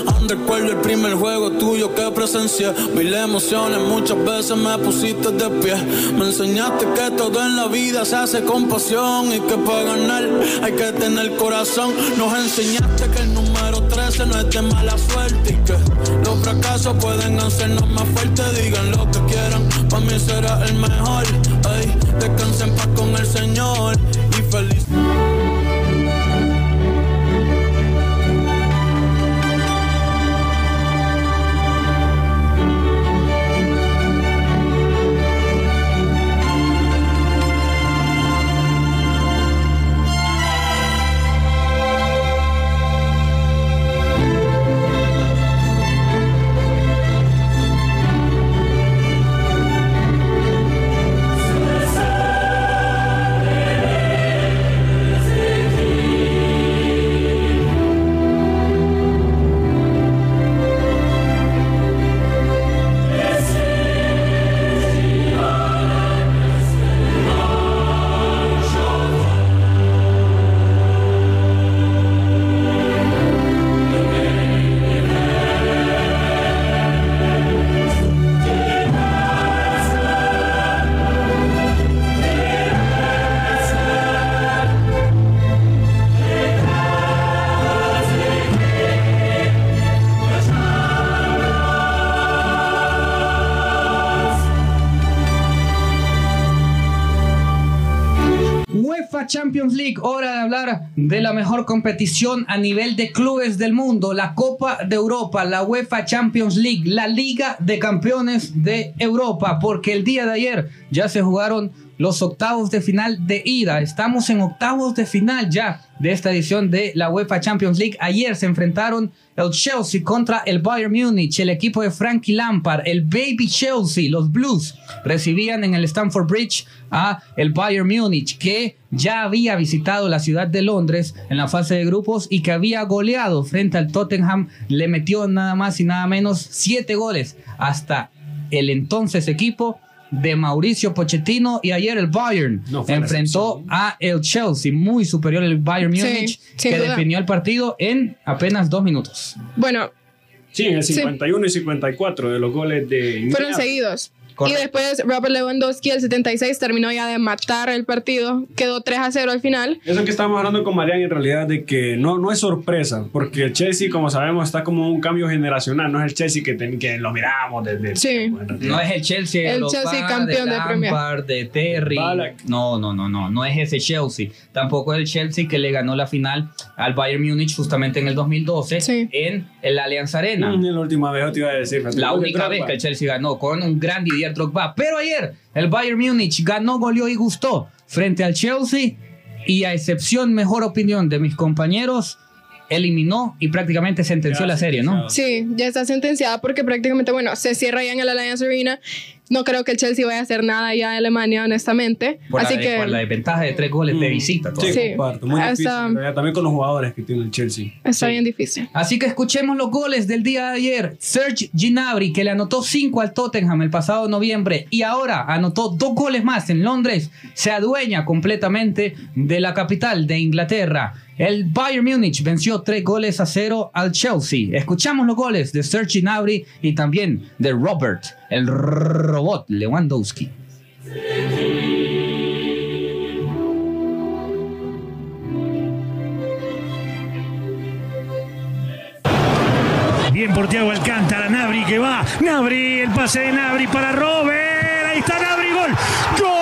Aún recuerdo el primer juego tuyo que presencié. Mil emociones, muchas veces me pusiste de pie. Me enseñaste que todo en la vida se hace con pasión y que para ganar hay que tener corazón. Nos enseñaste que el número 13 no es de mala suerte y que los fracasos pueden hacernos más fuertes. Digan lo que quieran, para mí será el mejor. Ey, descansen en paz con el Señor y feliz. Champions League, hora de hablar de la mejor competición a nivel de clubes del mundo, la Copa de Europa, la UEFA Champions League, la Liga de Campeones de Europa, porque el día de ayer ya se jugaron los octavos de final de ida. Estamos en octavos de final ya de esta edición de la UEFA Champions League. Ayer se enfrentaron el Chelsea contra el Bayern Múnich, el equipo de Frankie Lampard, el Baby Chelsea, los Blues recibían en el Stamford Bridge a el Bayern Múnich que ya había visitado la ciudad de Londres en la fase de grupos y que había goleado frente al Tottenham, le metió nada más y nada menos siete goles hasta el entonces equipo de Mauricio Pochettino y ayer el Bayern No enfrentó a el Chelsea, muy superior el Bayern Sí, Múnich, que duda. definió el partido en apenas dos minutos. Bueno, Sí, en el Sí. 51 y 54 de los goles de. fueron seguidos. Correcto. Y después Robert Lewandowski, el 76, terminó ya de matar el partido. Quedó 3 a 0 al final. Eso que estábamos hablando con Marian en realidad de que no, no es sorpresa, porque el Chelsea, como sabemos, está como un cambio generacional, no es el Chelsea que, ten- que lo miramos desde... Sí. No es el Chelsea, de El Drogba, Chelsea campeón de Premier. Lampard, de Terry. Ballack. No, no, no, no, no es ese Chelsea. Tampoco es el Chelsea que le ganó la final al Bayern Múnich justamente en el 2012 Sí. en el Allianz Arena. Mm, la última vez te iba a decir. La de única vez que el Chelsea ganó con un gran Didier Pero ayer el Bayern Múnich ganó, goleó y gustó frente al Chelsea. Y a excepción, mejor opinión de mis compañeros, eliminó y prácticamente sentenció Ya la serie, ¿no? Sí, ya está sentenciada porque prácticamente, bueno, se cierra ya en el Allianz Arena. No creo que el Chelsea vaya a hacer nada ya de Alemania, honestamente. Por, Así la, que. por la desventaja de tres goles de Mm. visita. Sí, todavía. Sí. comparto. Muy difícil. También con los jugadores que tiene el Chelsea. Está Sí. bien difícil. Así que escuchemos los goles del día de ayer. Serge Gnabry, que le anotó 5 al Tottenham el pasado noviembre y ahora anotó dos goles más en Londres, se adueña completamente de la capital de Inglaterra. El Bayern Múnich venció 3 goles a 0 al Chelsea. Escuchamos los goles de Serge Gnabry y también de Robert, el robot Lewandowski. Bien por Thiago Alcántara, Nabri que va. Nabri, el pase de Nabri para Robert. Ahí está Nabri, gol. ¡Gol!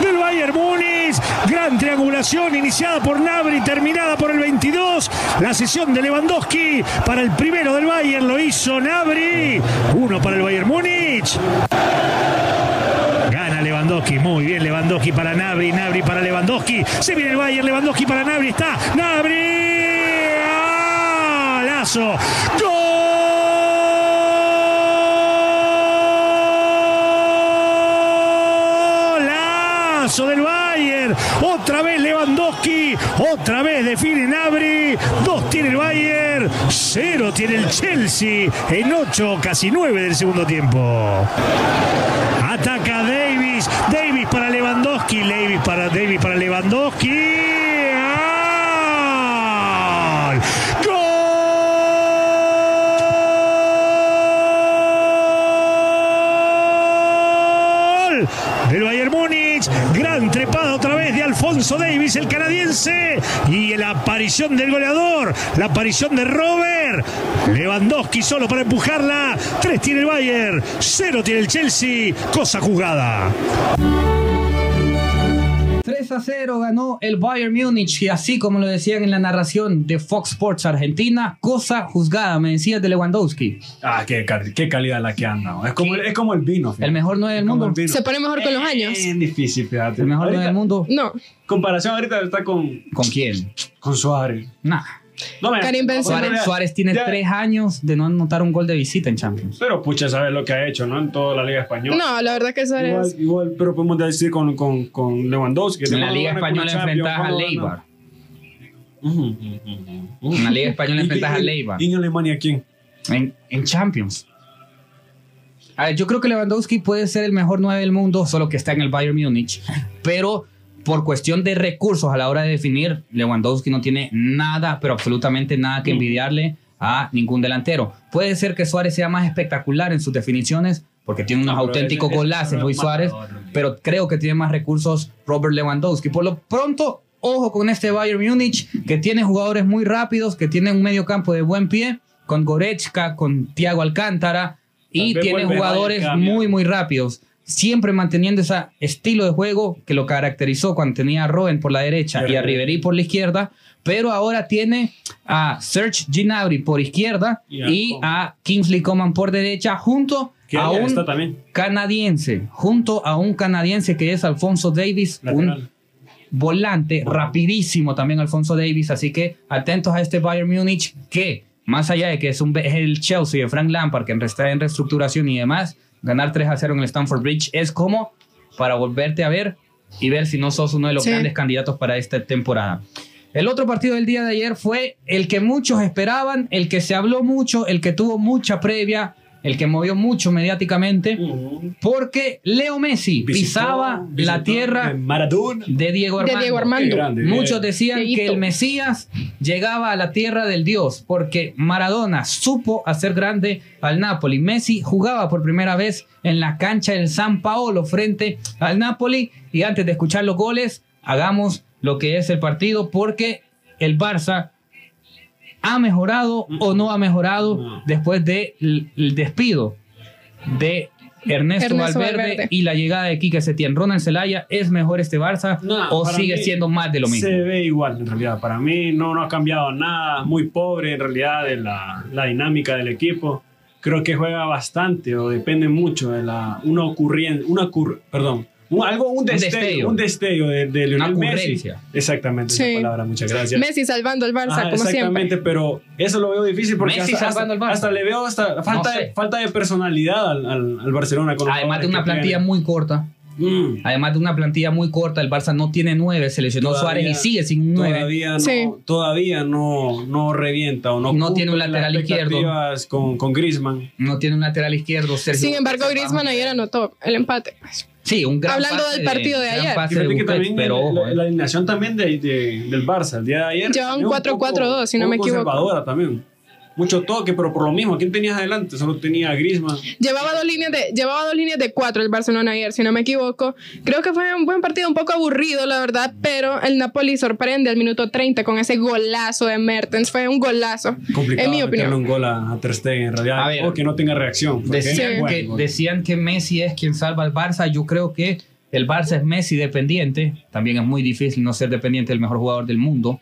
Del Bayern Múnich. Iniciada por Nabri, terminada por el 22. La sesión de Lewandowski para el primero del Bayern lo hizo Nabri. Uno para el Bayern Múnich. Gana Lewandowski, muy bien Lewandowski para Nabri, Nabri para Lewandowski. Se viene el Bayern, Lewandowski para Nabri, está Nabri. ¡Ah! Lazo. Golazo del Bayern. Otra vez Lewandowski. Otra vez define Nabri. Dos tiene el Bayern. Cero tiene el Chelsea. En ocho, casi nueve del segundo tiempo. Ataca Davis. Davis para Lewandowski. Davis para Davis para Lewandowski. La aparición del goleador. La aparición de Robert. Lewandowski solo para empujarla. Tres tiene el Bayern. Cero tiene el Chelsea. Cosa jugada. 3 a 0 ganó el Bayern Múnich y así como lo decían en la narración de Fox Sports Argentina, cosa juzgada, me decías de Lewandowski, Ah, qué, cal- qué calidad la que anda. Es como, el- es como el vino. fíjate. el mejor 9 del mundo. Se pone mejor con los años. Es difícil, fíjate. El mejor 9 Ahorita- del mundo. No, Comparación ahorita está con, ¿Con quién? con Suárez. Nah. No, Karim Benzema. Suárez, Suárez tiene Ya- 3 años de no anotar un gol de visita en Champions. Pero pucha, sabes lo que ha hecho, ¿no? En toda la Liga Española. no, la verdad que eso Igual, igual, pero podemos decir con, con, con Lewandowski. que En la Liga Española enfrentas a Leibar. En la Liga Española ¿Y- enfrentas a Leibar. ¿Y en Alemania quién? En, en Champions. A ver, yo creo que Lewandowski puede ser el mejor 9 del mundo, solo que está en el Bayern Múnich. Pero por cuestión de recursos a la hora de definir, Lewandowski no tiene nada, pero absolutamente nada que envidiarle a ningún delantero. Puede ser que Suárez sea más espectacular en sus definiciones, porque tiene unos No, auténticos golazos, Luis Suárez, pero creo que tiene más recursos Robert Lewandowski. Por lo pronto, ojo con este Bayern Múnich, que tiene jugadores muy rápidos, que tiene un medio campo de buen pie, con Goretzka, con Thiago Alcántara, y tiene jugadores muy, muy rápidos. Siempre manteniendo ese estilo de juego que lo caracterizó cuando tenía a Robben por la derecha y a Ribery por la izquierda, pero ahora tiene a Serge Gnabry por izquierda Y a y Coman. a Kingsley Coman por derecha, junto a un canadiense, junto a un canadiense que es Alfonso Davis, un volante rapidísimo también Alfonso Davis, así que atentos a este Bayern Múnich que más allá de que es, un, es el Chelsea de Frank Lampard que está en reestructuración y demás, ganar 3 a 0 en el Stamford Bridge es como para volverte a ver y ver si no sos uno de los Sí. grandes candidatos para esta temporada. El otro partido del día de ayer fue el que muchos esperaban, el que se habló mucho, el que tuvo mucha previa, el que movió mucho mediáticamente, porque Leo Messi Visitó- pisaba visitó la tierra en Maradona. de Diego De Armando. Diego Armando. Grande, Muchos decían Dieguito. que el Mesías llegaba a la tierra del Dios porque Maradona supo hacer grande al Napoli. Messi jugaba por primera vez en la cancha del San Paolo frente al Napoli y antes de escuchar los goles, hagamos lo que es el partido porque el Barça ha mejorado o no ha mejorado No. después del el despido de Ernesto, Ernesto Valverde, Valverde. y la llegada de Quique Setién. Ronald Zelaya, ¿es mejor este Barça No, o sigue siendo más de lo mismo? Se ve igual, en realidad. Para mí no, no ha cambiado nada. Muy pobre, en realidad, de la, la dinámica del equipo. Creo que juega bastante o depende mucho de la, una ocurriente, una ocur- perdón, un- algo, un destello, destello. un destello de, de Una Messi. Exactamente, esa palabra, muchas gracias. Messi salvando al Barça, Ajá, como exactamente, siempre. pero eso lo veo difícil porque Messi hasta, salvando hasta- al Barça. hasta le veo hasta falta, sé. de, falta de personalidad al, al, al Barcelona. con Además de una plantilla tiene. muy corta, Mm. además de una plantilla muy corta, el Barça no tiene nueve, se lesionó Todavía- Suárez y sigue sin un nueve. Todavía, no, Sí. todavía no, no revienta o no, No tiene un cumple lateral las izquierdo. expectativas Con, con Griezmann. No tiene un lateral izquierdo. Sergio Sin embargo, Griezmann ayer anotó el empate. Sí, un gran Hablando pase del partido de ayer. pase de Busquets, también pero la, ojo, la- eh. la alineación también de, de- del Barça el día de ayer. Lleva un también 4-4-2, si no me equivoco. conservadora también. Mucho toque, pero por lo mismo, ¿quién tenías adelante? Solo tenía a Griezmann. Llevaba dos líneas de, llevaba dos líneas de cuatro el Barcelona ayer, si no me equivoco. Creo que fue un buen partido, un poco aburrido, la verdad, pero el Napoli sorprende al minuto 30 con ese golazo de Mertens. Fue un golazo, Complicado en mi opinión. un gol a, a Ter Stegen, en realidad. A ver. o que no tenga reacción. Decían, que, decían que Messi es quien salva al Barça. Yo creo que el Barça es Messi dependiente. También es muy difícil no ser dependiente del mejor jugador del mundo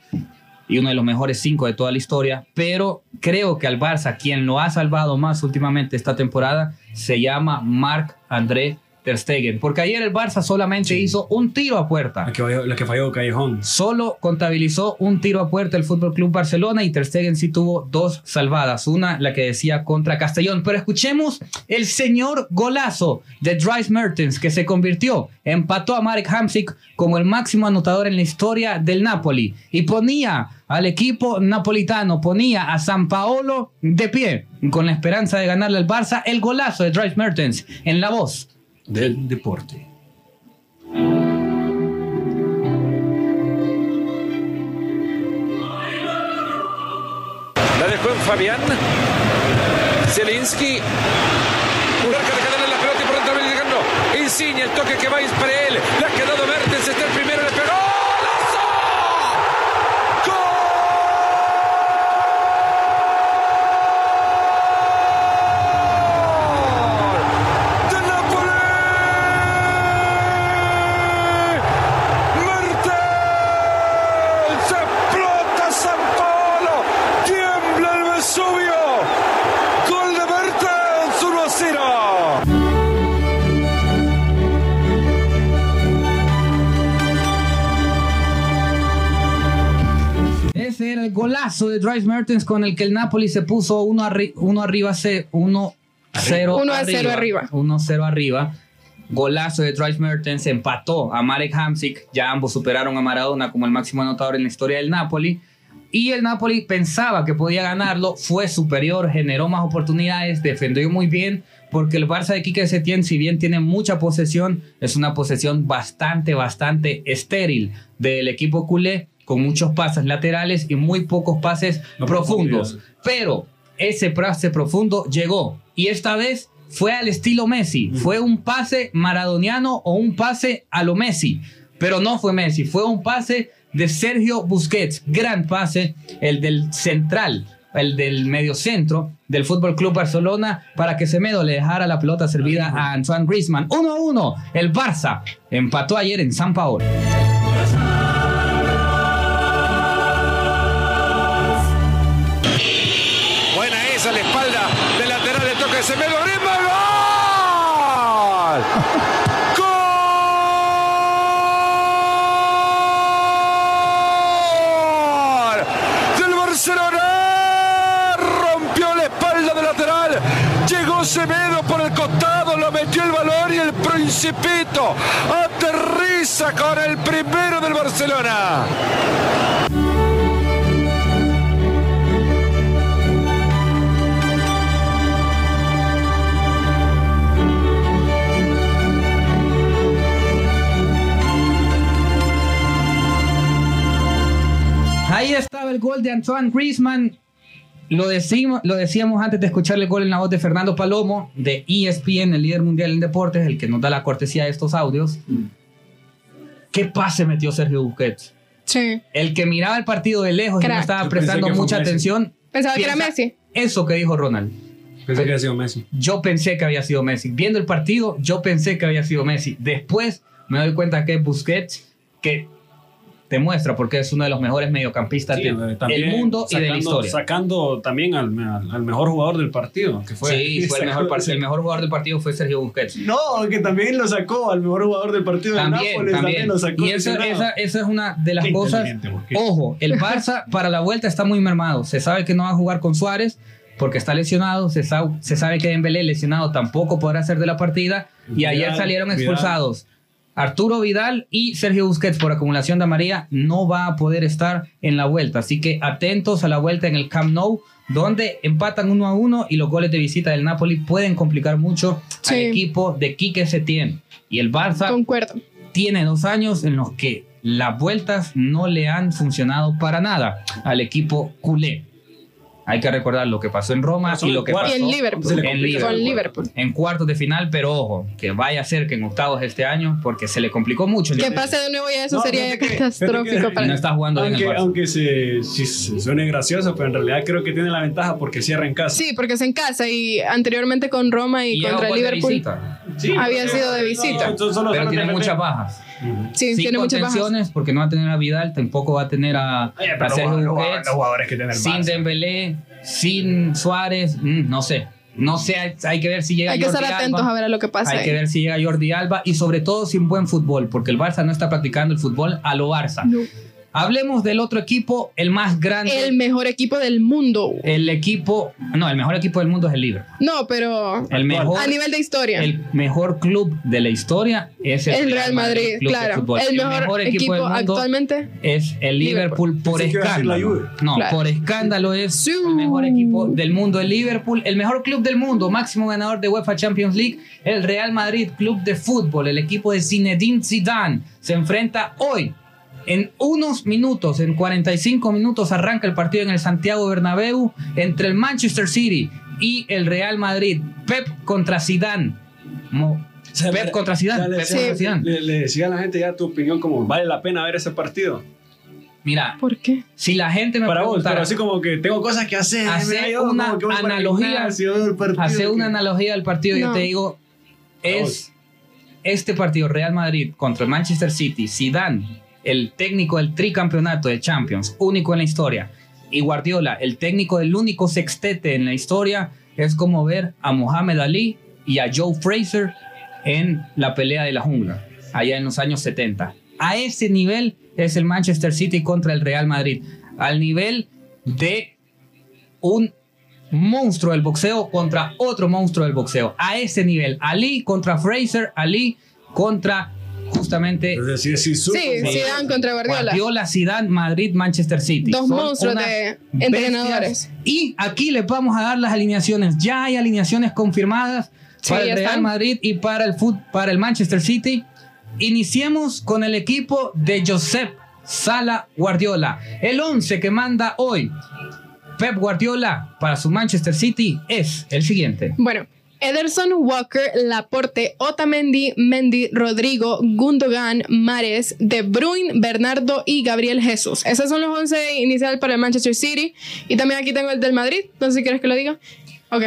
y uno de los mejores cinco de toda la historia. Pero creo que al Barça, quien lo ha salvado más últimamente esta temporada, se llama Marc-André Ter Stegen. Porque ayer el Barça solamente hizo un tiro a puerta. La que falló, la que falló Callejón. Solo contabilizó un tiro a puerta el Fútbol Club Barcelona y Ter Stegen sí tuvo dos salvadas. Una, la que decía contra Castellón. Pero escuchemos el señor golazo de Dries Mertens que se convirtió, empató a Marek Hamsik como el máximo anotador en la historia del Napoli y ponía al equipo napolitano, ponía a San Paolo de pie con la esperanza de ganarle al Barça. El golazo de Dries Mertens en la voz del deporte. La dejó en Fabián. Zielinski. Cerca de ganarle la pelota y por dentro llegando. Insigne, el toque que va ir para él. Le ha quedado Mertens, golazo de Dries Mertens con el que el Napoli se puso uno, arri- uno arriba, 1-0 Uno a cero arriba. 1-0 arriba. Golazo de Dries Mertens, empató a Marek Hamsik. Ya ambos superaron a Maradona como el máximo anotador en la historia del Napoli. Y el Napoli pensaba que podía ganarlo, fue superior, generó más oportunidades, defendió muy bien, porque el Barça de Quique Setién, si bien tiene mucha posesión, es una posesión bastante, bastante estéril del equipo culé, con muchos pases laterales y muy pocos pases No profundos. Pero ese pase profundo llegó, y esta vez fue al estilo Messi, fue un pase maradoniano o un pase a lo Messi, pero no fue Messi, fue un pase de Sergio Busquets. Gran pase, el del central, el del mediocentro del Fútbol Club Barcelona para que Semedo le dejara la pelota servida a Antoine Griezmann. 1 a 1. El Barça empató ayer en San Paolo. Medio. ¡Griezmann! ¡Gol! ¡Gol! Del Barcelona. Rompió la espalda del lateral. Llegó Semedo por el costado, lo metió el balón y el Principito aterriza con el primero del Barcelona. Ahí estaba el gol de Antoine Griezmann. Lo, decimos, lo decíamos antes de escuchar el gol en la voz de Fernando Palomo, de ESPN, el líder mundial en deportes, el que nos da la cortesía de estos audios. ¿Qué pase metió Sergio Busquets? Sí. El que miraba el partido de lejos y no estaba Yo prestando mucha Messi. atención. Pensaba que era Messi. Eso que dijo Ronald. Pensé que había sido Messi. Yo pensé que había sido Messi. Viendo el partido, yo pensé que había sido Messi. Después me doy cuenta que es Busquets, que te muestra porque es uno de los mejores mediocampistas Sí, del mundo y de la historia. Sacando también al, al- al mejor jugador del partido, que fue. sí, fue el mejor, el mejor jugador del partido fue Sergio Busquets. No, que también lo sacó al mejor jugador del partido de También, Nápoles, también, también. lo sacó. Y esa, esa, esa es una de las Qué cosas. Ojo, el Barça para la vuelta está muy mermado. Se sabe que no va a jugar con Suárez porque está lesionado. Se sabe, se sabe que Dembélé lesionado tampoco podrá ser de la partida. Y Vidal, ayer salieron expulsados. Arturo Vidal y Sergio Busquets por acumulación de amarilla no va a poder estar en la vuelta. Así que atentos a la vuelta en el Camp Nou, donde empatan uno a uno y los goles de visita del Napoli pueden complicar mucho al Sí. equipo de Quique Setién. Y el Barça Concuerdo. tiene dos años en los que las vueltas no le han funcionado para nada al equipo culé. Hay que recordar lo que pasó en Roma Pasó y en lo que. Y pasó en Liverpool. En complica Liverpool. Con Liverpool. En cuartos de final, pero ojo, que vaya a ser que en octavos este año, porque se le complicó mucho. Que pase de nuevo ya eso No, sería que- catastrófico que- para Y no está jugando bien el Aunque, Barça. aunque se, sí, se suene gracioso, pero en realidad creo que tiene la ventaja porque cierra en casa. Sí, porque es en casa y anteriormente con Roma y, Y contra Liverpool. visita. Sí, Había sido de visita. No, Pero tiene muchas bajas. Sí, Sin tiene muchas bajas. contenciones, porque no va a tener a Vidal, tampoco va a tener a, Oye, a pero los Sergio jugadores- Busquets. los jugadores que tiene el sin Barça. Dembélé, sin Suárez, mm, no sé. No sé, hay, hay que ver si llega Hay que Jordi estar atentos Alba. a ver a lo que pasa. Hay ahí. que ver si llega Jordi Alba y sobre todo sin buen fútbol, porque el Barça no está practicando el fútbol a lo Barça. No. Hablemos del otro equipo, el más grande. El mejor equipo del mundo. El equipo, no, el mejor equipo del mundo es el Liverpool. No, pero El mejor, a nivel de historia. el mejor club de la historia es el, el Real Madrid, Club de claro. Fútbol. El mejor, equipo, del mundo actualmente. es el Liverpool, por Pensé escándalo. No, Claro. por escándalo es Sí. el mejor equipo del mundo, el Liverpool, el mejor club del mundo, máximo ganador de UEFA Champions League, el Real Madrid Club de Fútbol, el equipo de Zinedine Zidane se enfrenta hoy. En unos minutos, en 45 minutos, arranca el partido en el Santiago Bernabéu entre el Manchester City y el Real Madrid. Pep contra Zidane. Mo- O sea, Pep le- contra Zidane. o sea, le- Pep Sí. contra Zidane. Le, le decía a la gente ya tu opinión como vale la pena ver ese partido. Mira, ¿Por qué? si la gente me Para vos, pero así como que tengo cosas que hacer. Hacer mira, yo una que analogía, hacer una analogía del partido, yo No. te digo, es este partido Real Madrid contra el Manchester City, Zidane, el técnico del tricampeonato de Champions, único en la historia, y Guardiola, el técnico del único sextete en la historia, es como ver a Mohamed Ali y a Joe Fraser en la pelea de la jungla, allá en los años 70. A ese nivel es el Manchester City contra el Real Madrid, al nivel de un monstruo del boxeo contra otro monstruo del boxeo. A ese nivel. Ali contra Fraser, Ali contra justamente Es decir, sí, Zidane contra Guardiola. Guardiola, Zidane, Madrid, Manchester City. Dos Son monstruos de bestias. entrenadores. Y aquí les vamos a dar las alineaciones. Ya hay alineaciones confirmadas Sí, para el Real están. Madrid y para el, fut- para el Manchester City. Iniciemos con el equipo de Josep Sala Guardiola. El 11 que manda hoy Pep Guardiola para su Manchester City es el siguiente. Bueno, Ederson, Walker, Laporte, Otamendi, Mendy, Rodrigo, Gundogan, Mares, De Bruyne, Bernardo y Gabriel Jesús. Esos son los 11 iniciales para el Manchester City. Y también aquí tengo el del Madrid. No sé si quieres que lo diga. Ok.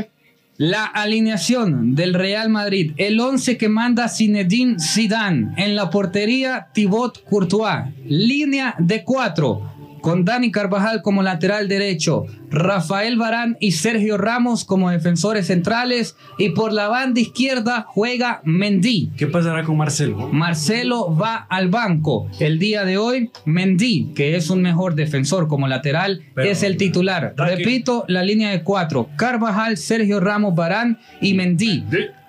La alineación del Real Madrid, el 11 que manda Zinedine Zidane en la portería Thibaut Courtois, línea de 4 con Dani Carvajal como lateral derecho, Rafael Barán y Sergio Ramos como defensores centrales y por la banda izquierda juega Mendy. ¿Qué pasará con Marcelo? Marcelo va al banco. El día de hoy, Mendy, que es un mejor defensor como lateral, Pero- es el titular. Repito, la línea de cuatro. Carvajal, Sergio Ramos, Barán y Mendy.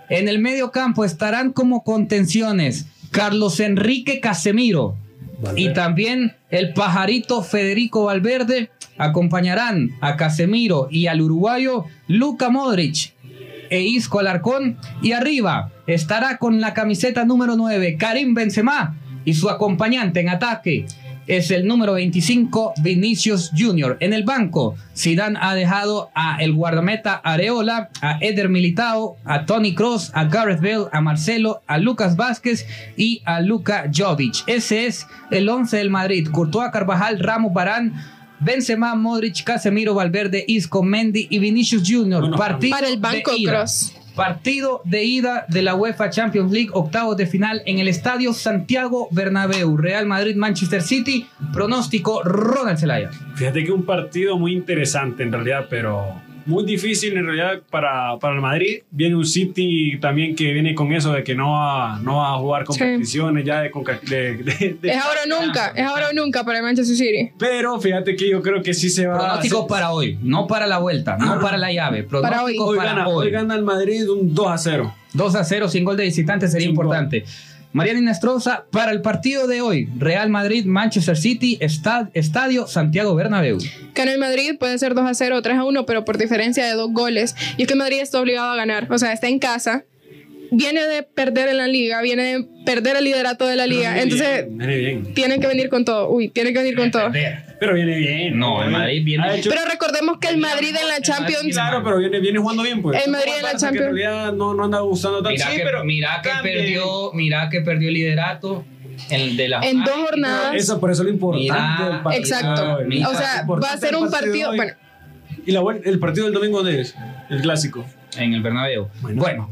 En el medio campo estarán como contenciones Carlos Enrique Casemiro y también el pajarito Federico Valverde acompañarán a Casemiro y al uruguayo Luka Modric e Isco Alarcón. Y arriba estará con la camiseta número 9 Karim Benzema y su acompañante en ataque es el número 25 Vinicius Junior. En el banco, Zidane ha dejado a el guardameta Areola, a Eder Militao, a Tony Cross, a Gareth Bale, a Marcelo, a Lucas Vázquez y a Luka Jovic. Ese es el 11 del Madrid. Courtois, Carvajal, Ramos, Barán, Benzema, Modric, Casemiro, Valverde, Isco, Mendy y Vinicius Junior. Partido Para el banco, de ida. Cross. Partido de ida de la UEFA Champions League, octavos de final en el estadio Santiago Bernabéu. Real Madrid, Manchester City. Pronóstico Ronald Zelaya. Fíjate que un partido muy interesante en realidad, pero muy difícil en realidad para, para el Madrid. Viene un City también que viene con eso de que no va, no va a jugar competiciones ya de, de- de- de- Es ahora o nunca, es ahora o nunca para el Manchester City. Pero fíjate que yo creo que sí se va Pronóstico se- para hoy, no para la vuelta, no para la llave. Pronóstico Hoy para gana, hoy. hoy gana el Madrid un 2 a 0. 2 a 0 sin gol de visitante sería Sin gol. Mariana Inestrosa, para el partido de hoy, Real Madrid, Manchester City, esta- Estadio Santiago Bernabéu. Gana el Madrid, puede ser 2 a 0 o 3 a 1, pero por diferencia de dos goles. Y es que Madrid está obligado a ganar. O sea, está en casa. Viene de perder en la liga, viene de perder el liderato de la liga. Viene Entonces, bien, viene bien. tienen que venir con todo. Uy, tienen que venir con todo. Pero viene bien. No, el Madrid viene- Ha hecho- Pero recordemos que el Madrid en la Champions. Claro, pero viene, viene jugando bien, pues. El Madrid en la Pasa que Champions- En realidad no, no anda gustando tanto. Mira, Sí, que, pero mira que perdió, mira que perdió el liderato el de la En dos jornadas. Eso, por eso es lo importante Mira, del partido. Exacto. Mira, O sea, va a ser un partido. hoy. Bueno, ¿Y la el partido del domingo dónde es? El clásico. en el Bernabéu. Bueno.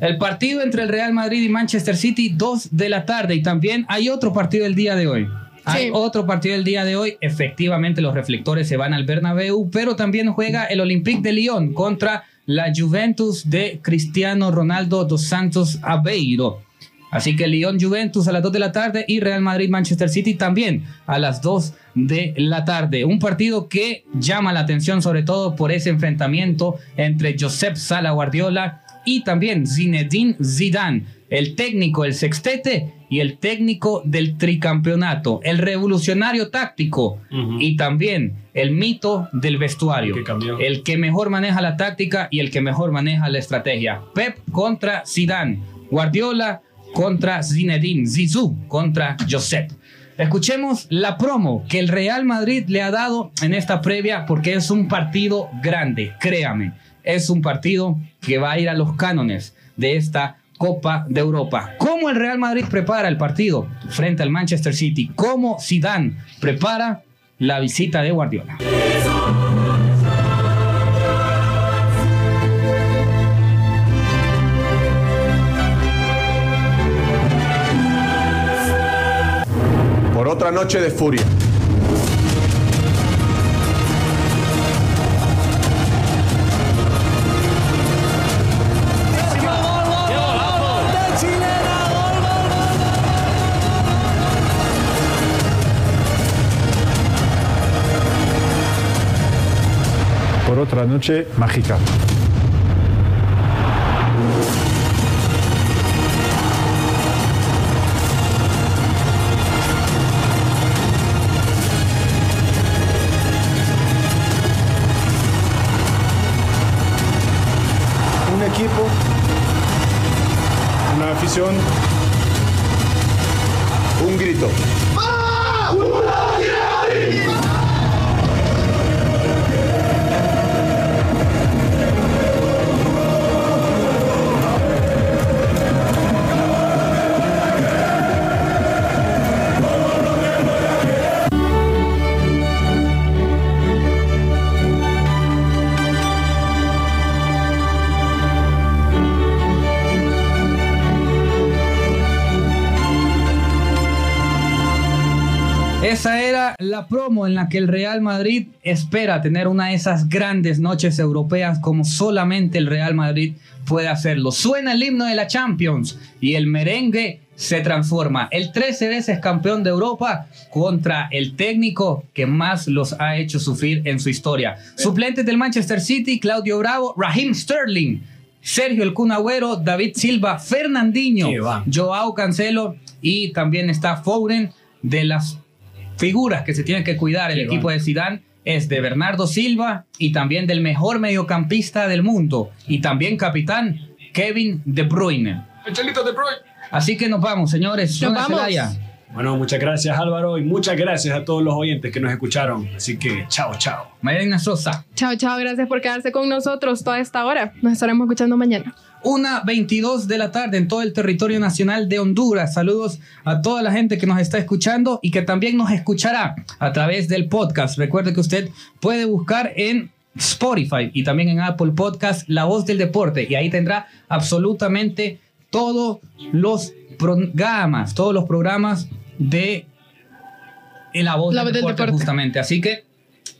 El partido entre el Real Madrid y Manchester City, 2 de la tarde. Y también hay otro partido el día de hoy. Hay Sí. otro partido el día de hoy. Efectivamente, los reflectores se van al Bernabéu, pero también juega el Olympique de Lyon contra la Juventus de Cristiano Ronaldo dos Santos Aveiro. Así que Lyon Juventus a las 2 de la tarde y Real Madrid Manchester City también a las 2 de la tarde. Un partido que llama la atención sobre todo por ese enfrentamiento entre Josep Sala Guardiola y también Zinedine Zidane, el técnico del sextete y el técnico del tricampeonato, el revolucionario táctico y también el mito del vestuario, Que el que mejor maneja la táctica y el que mejor maneja la estrategia. Pep contra Zidane, Guardiola contra Zinedine, Zizou contra Josep. Escuchemos la promo que el Real Madrid le ha dado en esta previa porque es un partido grande, créame. Es un partido que va a ir a los cánones de esta Copa de Europa. ¿Cómo el Real Madrid prepara el partido frente al Manchester City? ¿Cómo Zidane prepara la visita de Guardiola? Por otra noche de furia. Otra noche mágica. Un equipo, una afición, Un grito. La promo en la que el Real Madrid espera tener una de esas grandes noches europeas como solamente el Real Madrid puede hacerlo. Suena el himno de la Champions y el merengue se transforma. El 13 veces campeón de Europa contra el técnico que más los ha hecho sufrir en su historia. Suplentes del Manchester City, Claudio Bravo, Raheem Sterling, Sergio El Kun Agüero, David Silva, Fernandinho. Joao Cancelo y también está Foden de las figuras que se tienen que cuidar el equipo de Zidane es de Bernardo Silva y también del mejor mediocampista del mundo y también capitán Kevin De Bruyne. Chelito de Bruyne. Así que nos vamos, señores. Nos vamos. Bueno, muchas gracias Álvaro y muchas gracias a todos los oyentes que nos escucharon. Así que chao, chao. Marina Sosa. Chao, chao. Gracias por quedarse con nosotros toda esta hora. Nos estaremos escuchando mañana. Una 22 de la tarde en todo el territorio nacional de Honduras. Saludos a toda la gente que nos está escuchando y que también nos escuchará a través del podcast. Recuerde que usted puede buscar en Spotify y también en Apple Podcast La Voz del Deporte y ahí tendrá absolutamente todos los programas, todos los programas de La Voz La del, Voz del Deporte, Deporte. justamente. Así que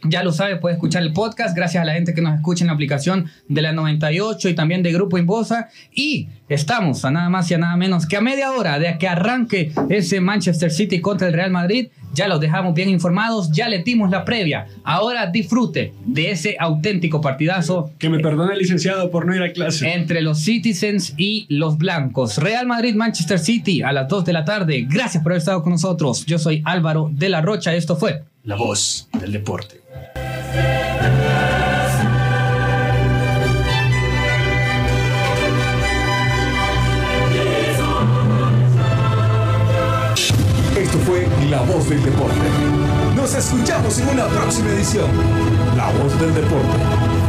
ya lo sabe, puede escuchar el podcast gracias a la gente que nos escucha en la aplicación de la 98 y también de Grupo Inbosa. Y estamos a nada más y a nada menos que a media hora de que arranque ese Manchester City contra el Real Madrid. Ya los dejamos bien informados, ya le dimos la previa. Ahora disfrute de ese auténtico partidazo Que me perdone el licenciado por no ir a clase. entre los Citizens y los Blancos. Real Madrid, Manchester City a las 2 de la tarde. Gracias por haber estado con nosotros. Yo soy Álvaro de la Rocha. Esto fue La voz del deporte. Esto fue La Voz del Deporte. Nos escuchamos en una próxima edición. La Voz del Deporte.